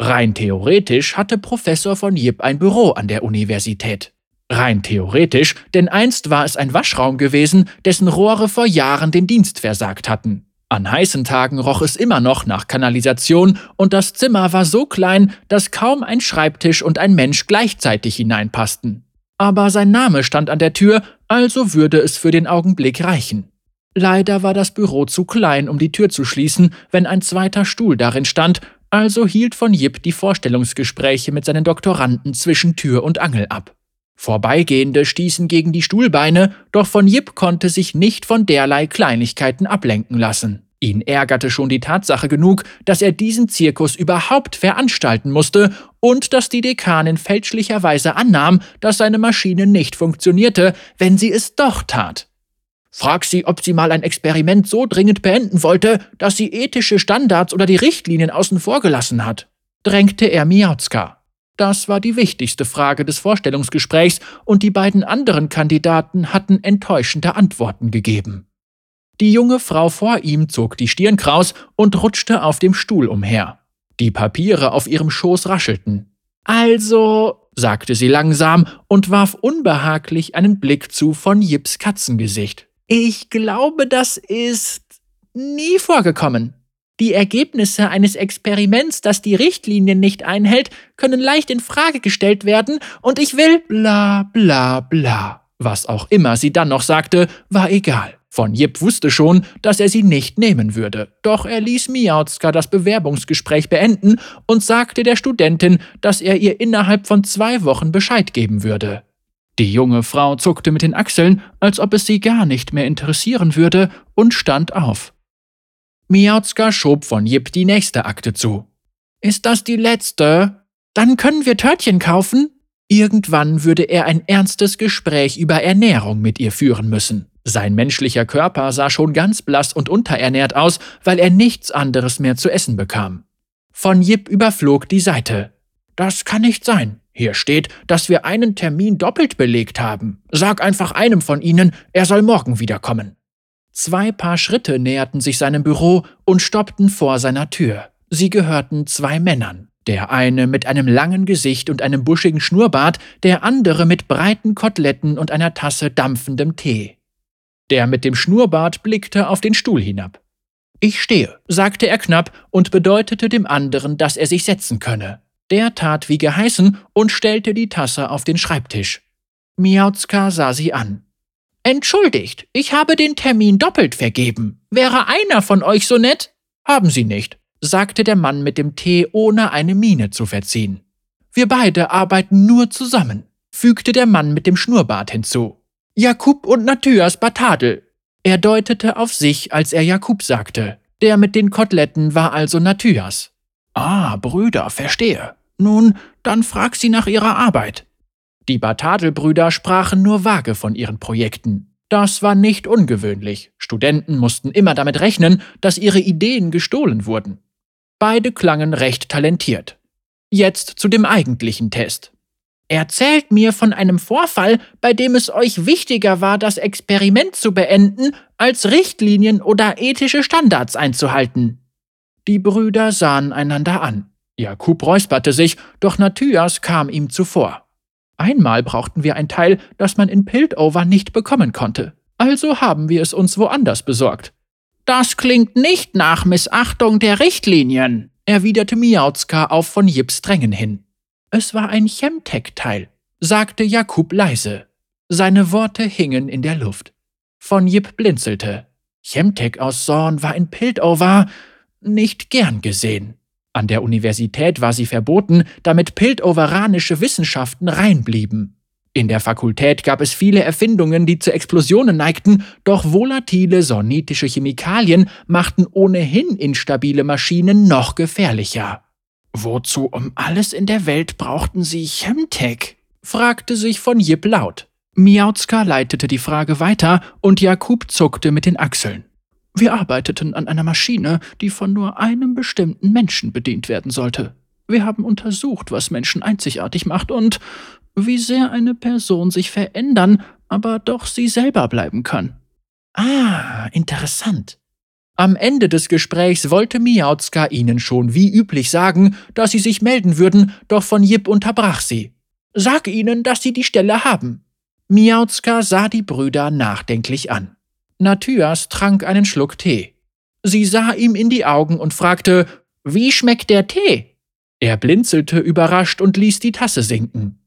Rein theoretisch hatte Professor von Jip ein Büro an der Universität. Rein theoretisch, denn einst war es ein Waschraum gewesen, dessen Rohre vor Jahren den Dienst versagt hatten. An heißen Tagen roch es immer noch nach Kanalisation und das Zimmer war so klein, dass kaum ein Schreibtisch und ein Mensch gleichzeitig hineinpassten. Aber sein Name stand an der Tür, also würde es für den Augenblick reichen. Leider war das Büro zu klein, um die Tür zu schließen, wenn ein zweiter Stuhl darin stand, also hielt von Jip die Vorstellungsgespräche mit seinen Doktoranden zwischen Tür und Angel ab. Vorbeigehende stießen gegen die Stuhlbeine, doch von Jip konnte sich nicht von derlei Kleinigkeiten ablenken lassen. Ihn ärgerte schon die Tatsache genug, dass er diesen Zirkus überhaupt veranstalten musste und dass die Dekanin fälschlicherweise annahm, dass seine Maschine nicht funktionierte, wenn sie es doch tat. Frag sie, ob sie mal ein Experiment so dringend beenden wollte, dass sie ethische Standards oder die Richtlinien außen vor gelassen hat, drängte er Miauzka. Das war die wichtigste Frage des Vorstellungsgesprächs, und die beiden anderen Kandidaten hatten enttäuschende Antworten gegeben. Die junge Frau vor ihm zog die Stirn kraus und rutschte auf dem Stuhl umher. Die Papiere auf ihrem Schoß raschelten. Also, sagte sie langsam und warf unbehaglich einen Blick zu von Jips Katzengesicht. Ich glaube, das ist nie vorgekommen. Die Ergebnisse eines Experiments, das die Richtlinien nicht einhält, können leicht in Frage gestellt werden, und ich will bla bla bla. Was auch immer sie dann noch sagte, war egal. Von Jip wusste schon, dass er sie nicht nehmen würde. Doch er ließ Miauzka das Bewerbungsgespräch beenden und sagte der Studentin, dass er ihr innerhalb von zwei Wochen Bescheid geben würde. Die junge Frau zuckte mit den Achseln, als ob es sie gar nicht mehr interessieren würde, und stand auf. Miauzka schob von Jip die nächste Akte zu. Ist das die letzte? Dann können wir Törtchen kaufen? Irgendwann würde er ein ernstes Gespräch über Ernährung mit ihr führen müssen. Sein menschlicher Körper sah schon ganz blass und unterernährt aus, weil er nichts anderes mehr zu essen bekam. Von Jip überflog die Seite. Das kann nicht sein. Hier steht, dass wir einen Termin doppelt belegt haben. Sag einfach einem von ihnen, er soll morgen wiederkommen. Zwei Paar Schritte näherten sich seinem Büro und stoppten vor seiner Tür. Sie gehörten zwei Männern. Der eine mit einem langen Gesicht und einem buschigen Schnurrbart, der andere mit breiten Koteletten und einer Tasse dampfendem Tee. Der mit dem Schnurrbart blickte auf den Stuhl hinab. Ich stehe, sagte er knapp und bedeutete dem anderen, dass er sich setzen könne. Der tat wie geheißen und stellte die Tasse auf den Schreibtisch. Miauzka sah sie an. Entschuldigt, ich habe den Termin doppelt vergeben. Wäre einer von euch so nett? Haben Sie nicht, sagte der Mann mit dem Tee, ohne eine Miene zu verziehen. Wir beide arbeiten nur zusammen, fügte der Mann mit dem Schnurrbart hinzu. Jakub und Nathias Batadel. Er deutete auf sich, als er Jakub sagte. Der mit den Koteletten war also Nathias. Ah, Brüder, verstehe. Nun, dann frag sie nach ihrer Arbeit. Die Batadel-Brüder sprachen nur vage von ihren Projekten. Das war nicht ungewöhnlich. Studenten mussten immer damit rechnen, dass ihre Ideen gestohlen wurden. Beide klangen recht talentiert. Jetzt zu dem eigentlichen Test. Erzählt mir von einem Vorfall, bei dem es euch wichtiger war, das Experiment zu beenden, als Richtlinien oder ethische Standards einzuhalten. Die Brüder sahen einander an. Jakub räusperte sich, doch Nathias kam ihm zuvor. Einmal brauchten wir ein Teil, das man in Piltover nicht bekommen konnte. Also haben wir es uns woanders besorgt. Das klingt nicht nach Missachtung der Richtlinien, erwiderte Miauzka auf von Jips Drängen hin. Es war ein Chemtech-Teil, sagte Jakub leise. Seine Worte hingen in der Luft. Von Jip blinzelte. Chemtech aus Zorn war in Piltover nicht gern gesehen. An der Universität war sie verboten, damit piltoveranische Wissenschaften reinblieben. In der Fakultät gab es viele Erfindungen, die zu Explosionen neigten, doch volatile sornitische Chemikalien machten ohnehin instabile Maschinen noch gefährlicher. Wozu um alles in der Welt brauchten sie Chemtech? fragte sich von Jip laut. Miauzka leitete die Frage weiter und Jakub zuckte mit den Achseln. Wir arbeiteten an einer Maschine, die von nur einem bestimmten Menschen bedient werden sollte. Wir haben untersucht, was Menschen einzigartig macht und wie sehr eine Person sich verändern, aber doch sie selber bleiben kann. Ah, interessant. Am Ende des Gesprächs wollte Miauzka ihnen schon wie üblich sagen, dass sie sich melden würden, doch von Jip unterbrach sie. Sag ihnen, dass sie die Stelle haben. Miauzka sah die Brüder nachdenklich an. Nathias trank einen Schluck Tee. Sie sah ihm in die Augen und fragte, wie schmeckt der Tee? Er blinzelte überrascht und ließ die Tasse sinken.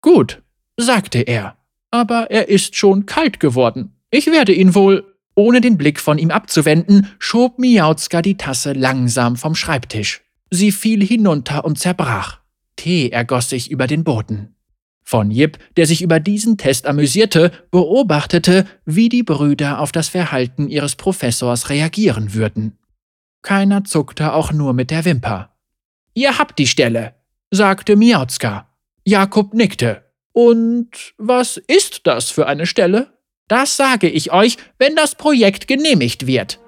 Gut, sagte er, aber er ist schon kalt geworden. Ich werde ihn wohl. Ohne den Blick von ihm abzuwenden, schob Miauzka die Tasse langsam vom Schreibtisch. Sie fiel hinunter und zerbrach. Tee ergoss sich über den Boden. Von Jip, der sich über diesen Test amüsierte, beobachtete, wie die Brüder auf das Verhalten ihres Professors reagieren würden. Keiner zuckte auch nur mit der Wimper. Ihr habt die Stelle, sagte Miauzka. Jakob nickte. Und was ist das für eine Stelle? Das sage ich euch, wenn das Projekt genehmigt wird.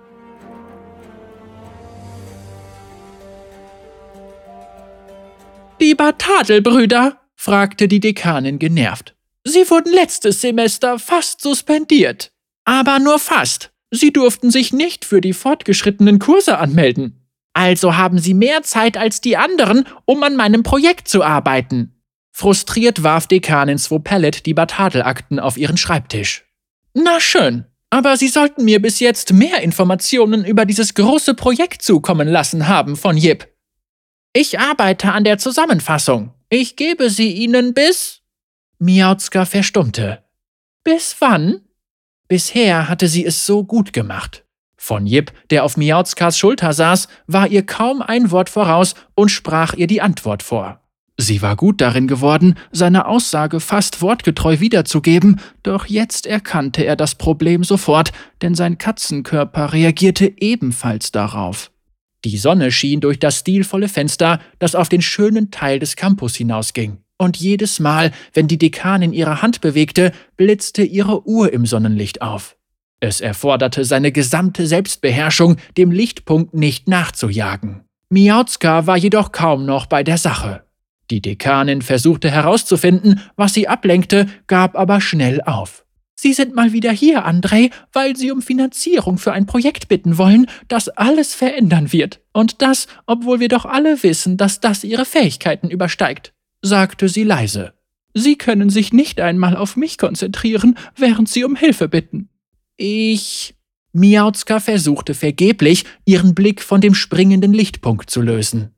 Lieber Tadelbrüder, fragte die Dekanin genervt. Sie wurden letztes Semester fast suspendiert. Aber nur fast. Sie durften sich nicht für die fortgeschrittenen Kurse anmelden. Also haben Sie mehr Zeit als die anderen, um an meinem Projekt zu arbeiten. Frustriert warf Dekanin Swopellet die Batadelakten auf ihren Schreibtisch. Na schön, aber Sie sollten mir bis jetzt mehr Informationen über dieses große Projekt zukommen lassen haben von Jip. Ich arbeite an der Zusammenfassung. Ich gebe sie Ihnen bis. Miauzka verstummte. Bis wann? Bisher hatte sie es so gut gemacht. Von Jip, der auf Miauzkas Schulter saß, war ihr kaum ein Wort voraus und sprach ihr die Antwort vor. Sie war gut darin geworden, seine Aussage fast wortgetreu wiederzugeben, doch jetzt erkannte er das Problem sofort, denn sein Katzenkörper reagierte ebenfalls darauf. Die Sonne schien durch das stilvolle Fenster, das auf den schönen Teil des Campus hinausging. Und jedes Mal, wenn die Dekanin ihre Hand bewegte, blitzte ihre Uhr im Sonnenlicht auf. Es erforderte seine gesamte Selbstbeherrschung, dem Lichtpunkt nicht nachzujagen. Miauzka war jedoch kaum noch bei der Sache. Die Dekanin versuchte herauszufinden, was sie ablenkte, gab aber schnell auf. Sie sind mal wieder hier, André, weil Sie um Finanzierung für ein Projekt bitten wollen, das alles verändern wird. Und das, obwohl wir doch alle wissen, dass das Ihre Fähigkeiten übersteigt, sagte sie leise. Sie können sich nicht einmal auf mich konzentrieren, während Sie um Hilfe bitten. Ich. Miauzka versuchte vergeblich, ihren Blick von dem springenden Lichtpunkt zu lösen.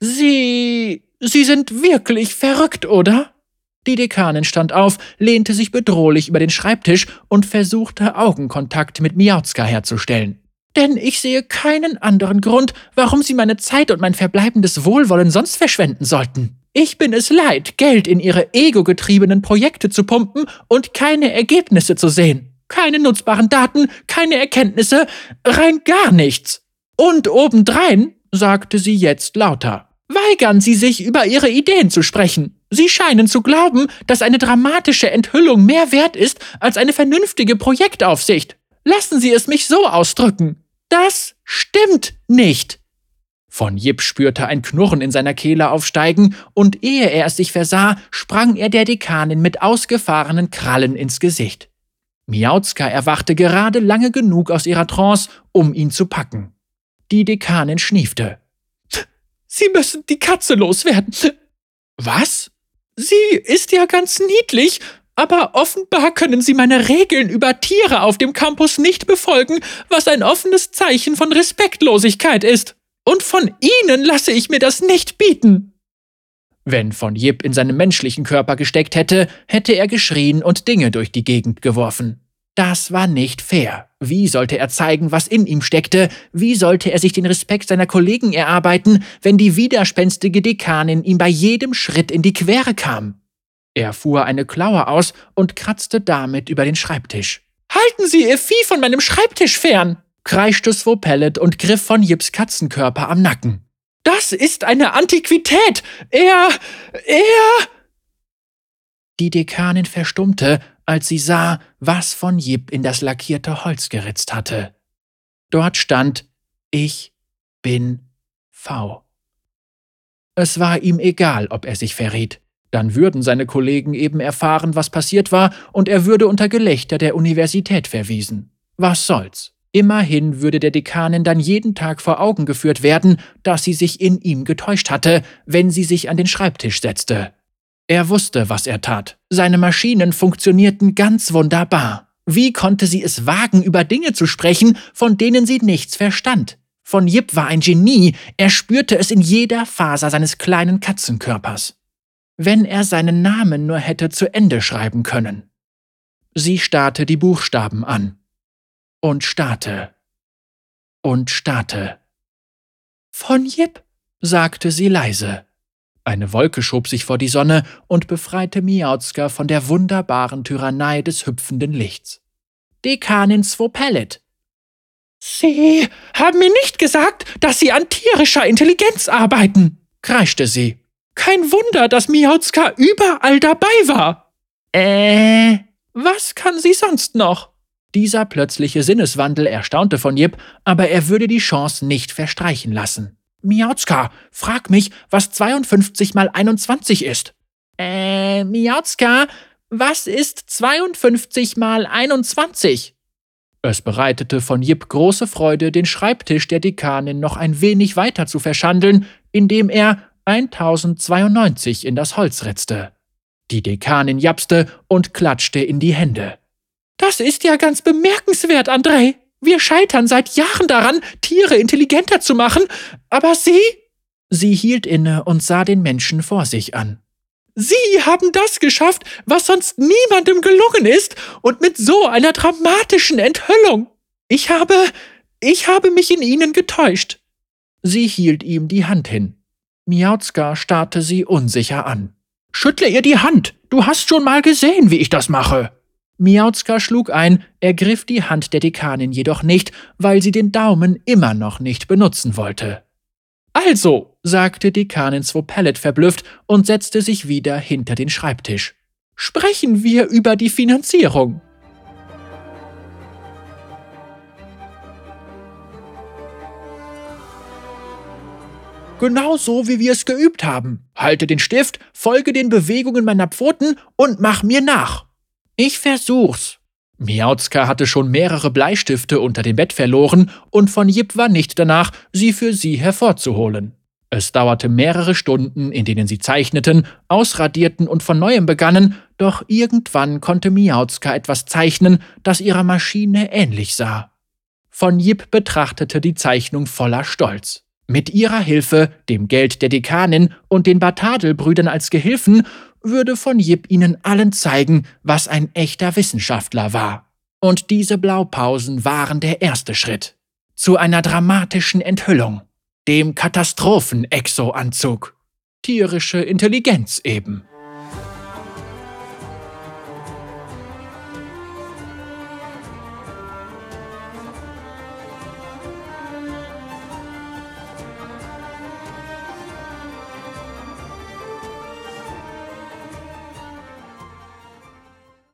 Sie. Sie sind wirklich verrückt, oder? Die Dekanin stand auf, lehnte sich bedrohlich über den Schreibtisch und versuchte Augenkontakt mit Miauzka herzustellen. Denn ich sehe keinen anderen Grund, warum Sie meine Zeit und mein verbleibendes Wohlwollen sonst verschwenden sollten. Ich bin es leid, Geld in Ihre ego-getriebenen Projekte zu pumpen und keine Ergebnisse zu sehen. Keine nutzbaren Daten, keine Erkenntnisse, rein gar nichts. Und obendrein, sagte sie jetzt lauter, weigern Sie sich, über Ihre Ideen zu sprechen. Sie scheinen zu glauben, dass eine dramatische Enthüllung mehr wert ist als eine vernünftige Projektaufsicht. Lassen Sie es mich so ausdrücken. Das stimmt nicht. Von Jip spürte ein Knurren in seiner Kehle aufsteigen, und ehe er es sich versah, sprang er der Dekanin mit ausgefahrenen Krallen ins Gesicht. Miauzka erwachte gerade lange genug aus ihrer Trance, um ihn zu packen. Die Dekanin schniefte. Sie müssen die Katze loswerden. Was? Sie ist ja ganz niedlich, aber offenbar können Sie meine Regeln über Tiere auf dem Campus nicht befolgen, was ein offenes Zeichen von Respektlosigkeit ist. Und von Ihnen lasse ich mir das nicht bieten. Wenn von Jip in seinem menschlichen Körper gesteckt hätte, hätte er geschrien und Dinge durch die Gegend geworfen. Das war nicht fair. Wie sollte er zeigen, was in ihm steckte? Wie sollte er sich den Respekt seiner Kollegen erarbeiten, wenn die widerspenstige Dekanin ihm bei jedem Schritt in die Quere kam? Er fuhr eine Klaue aus und kratzte damit über den Schreibtisch. Halten Sie Ihr Vieh von meinem Schreibtisch fern! kreischte Swopellet und griff von Jips Katzenkörper am Nacken. Das ist eine Antiquität! Er. er. Die Dekanin verstummte, als sie sah, was von Jip in das lackierte Holz geritzt hatte. Dort stand Ich bin V. Es war ihm egal, ob er sich verriet. Dann würden seine Kollegen eben erfahren, was passiert war, und er würde unter Gelächter der Universität verwiesen. Was soll's? Immerhin würde der Dekanin dann jeden Tag vor Augen geführt werden, dass sie sich in ihm getäuscht hatte, wenn sie sich an den Schreibtisch setzte. Er wusste, was er tat. Seine Maschinen funktionierten ganz wunderbar. Wie konnte sie es wagen, über Dinge zu sprechen, von denen sie nichts verstand? Von Jip war ein Genie, er spürte es in jeder Faser seines kleinen Katzenkörpers. Wenn er seinen Namen nur hätte zu Ende schreiben können. Sie starrte die Buchstaben an und starrte und starrte. Von Jip, sagte sie leise. Eine Wolke schob sich vor die Sonne und befreite Miauzka von der wunderbaren Tyrannei des hüpfenden Lichts. Dekanin Swopellet. Sie haben mir nicht gesagt, dass Sie an tierischer Intelligenz arbeiten, kreischte sie. Kein Wunder, dass Miauzka überall dabei war. Äh, was kann sie sonst noch? Dieser plötzliche Sinneswandel erstaunte von Jip, aber er würde die Chance nicht verstreichen lassen. Miauzka, frag mich, was 52 mal 21 ist. Äh, Miauzka, was ist 52 mal 21? Es bereitete von Jip große Freude, den Schreibtisch der Dekanin noch ein wenig weiter zu verschandeln, indem er 1092 in das Holz ritzte. Die Dekanin japste und klatschte in die Hände. Das ist ja ganz bemerkenswert, Andrei. Wir scheitern seit Jahren daran, Tiere intelligenter zu machen, aber Sie? Sie hielt inne und sah den Menschen vor sich an. Sie haben das geschafft, was sonst niemandem gelungen ist, und mit so einer dramatischen Enthüllung. Ich habe, ich habe mich in Ihnen getäuscht. Sie hielt ihm die Hand hin. Miauzka starrte sie unsicher an. Schüttle ihr die Hand. Du hast schon mal gesehen, wie ich das mache. Miauzka schlug ein, ergriff die Hand der Dekanin jedoch nicht, weil sie den Daumen immer noch nicht benutzen wollte. Also, sagte Dekanin Swopellet verblüfft und setzte sich wieder hinter den Schreibtisch. Sprechen wir über die Finanzierung. Genau so, wie wir es geübt haben. Halte den Stift, folge den Bewegungen meiner Pfoten und mach mir nach. Ich versuch's. Miauzka hatte schon mehrere Bleistifte unter dem Bett verloren und von Jip war nicht danach, sie für sie hervorzuholen. Es dauerte mehrere Stunden, in denen sie zeichneten, ausradierten und von neuem begannen, doch irgendwann konnte Miauzka etwas zeichnen, das ihrer Maschine ähnlich sah. Von Jip betrachtete die Zeichnung voller Stolz. Mit ihrer Hilfe, dem Geld der Dekanin und den Batadelbrüdern als Gehilfen würde von Jip ihnen allen zeigen, was ein echter Wissenschaftler war. Und diese Blaupausen waren der erste Schritt. zu einer dramatischen Enthüllung, dem Katastrophen-Exo-Anzug. Tierische Intelligenz eben.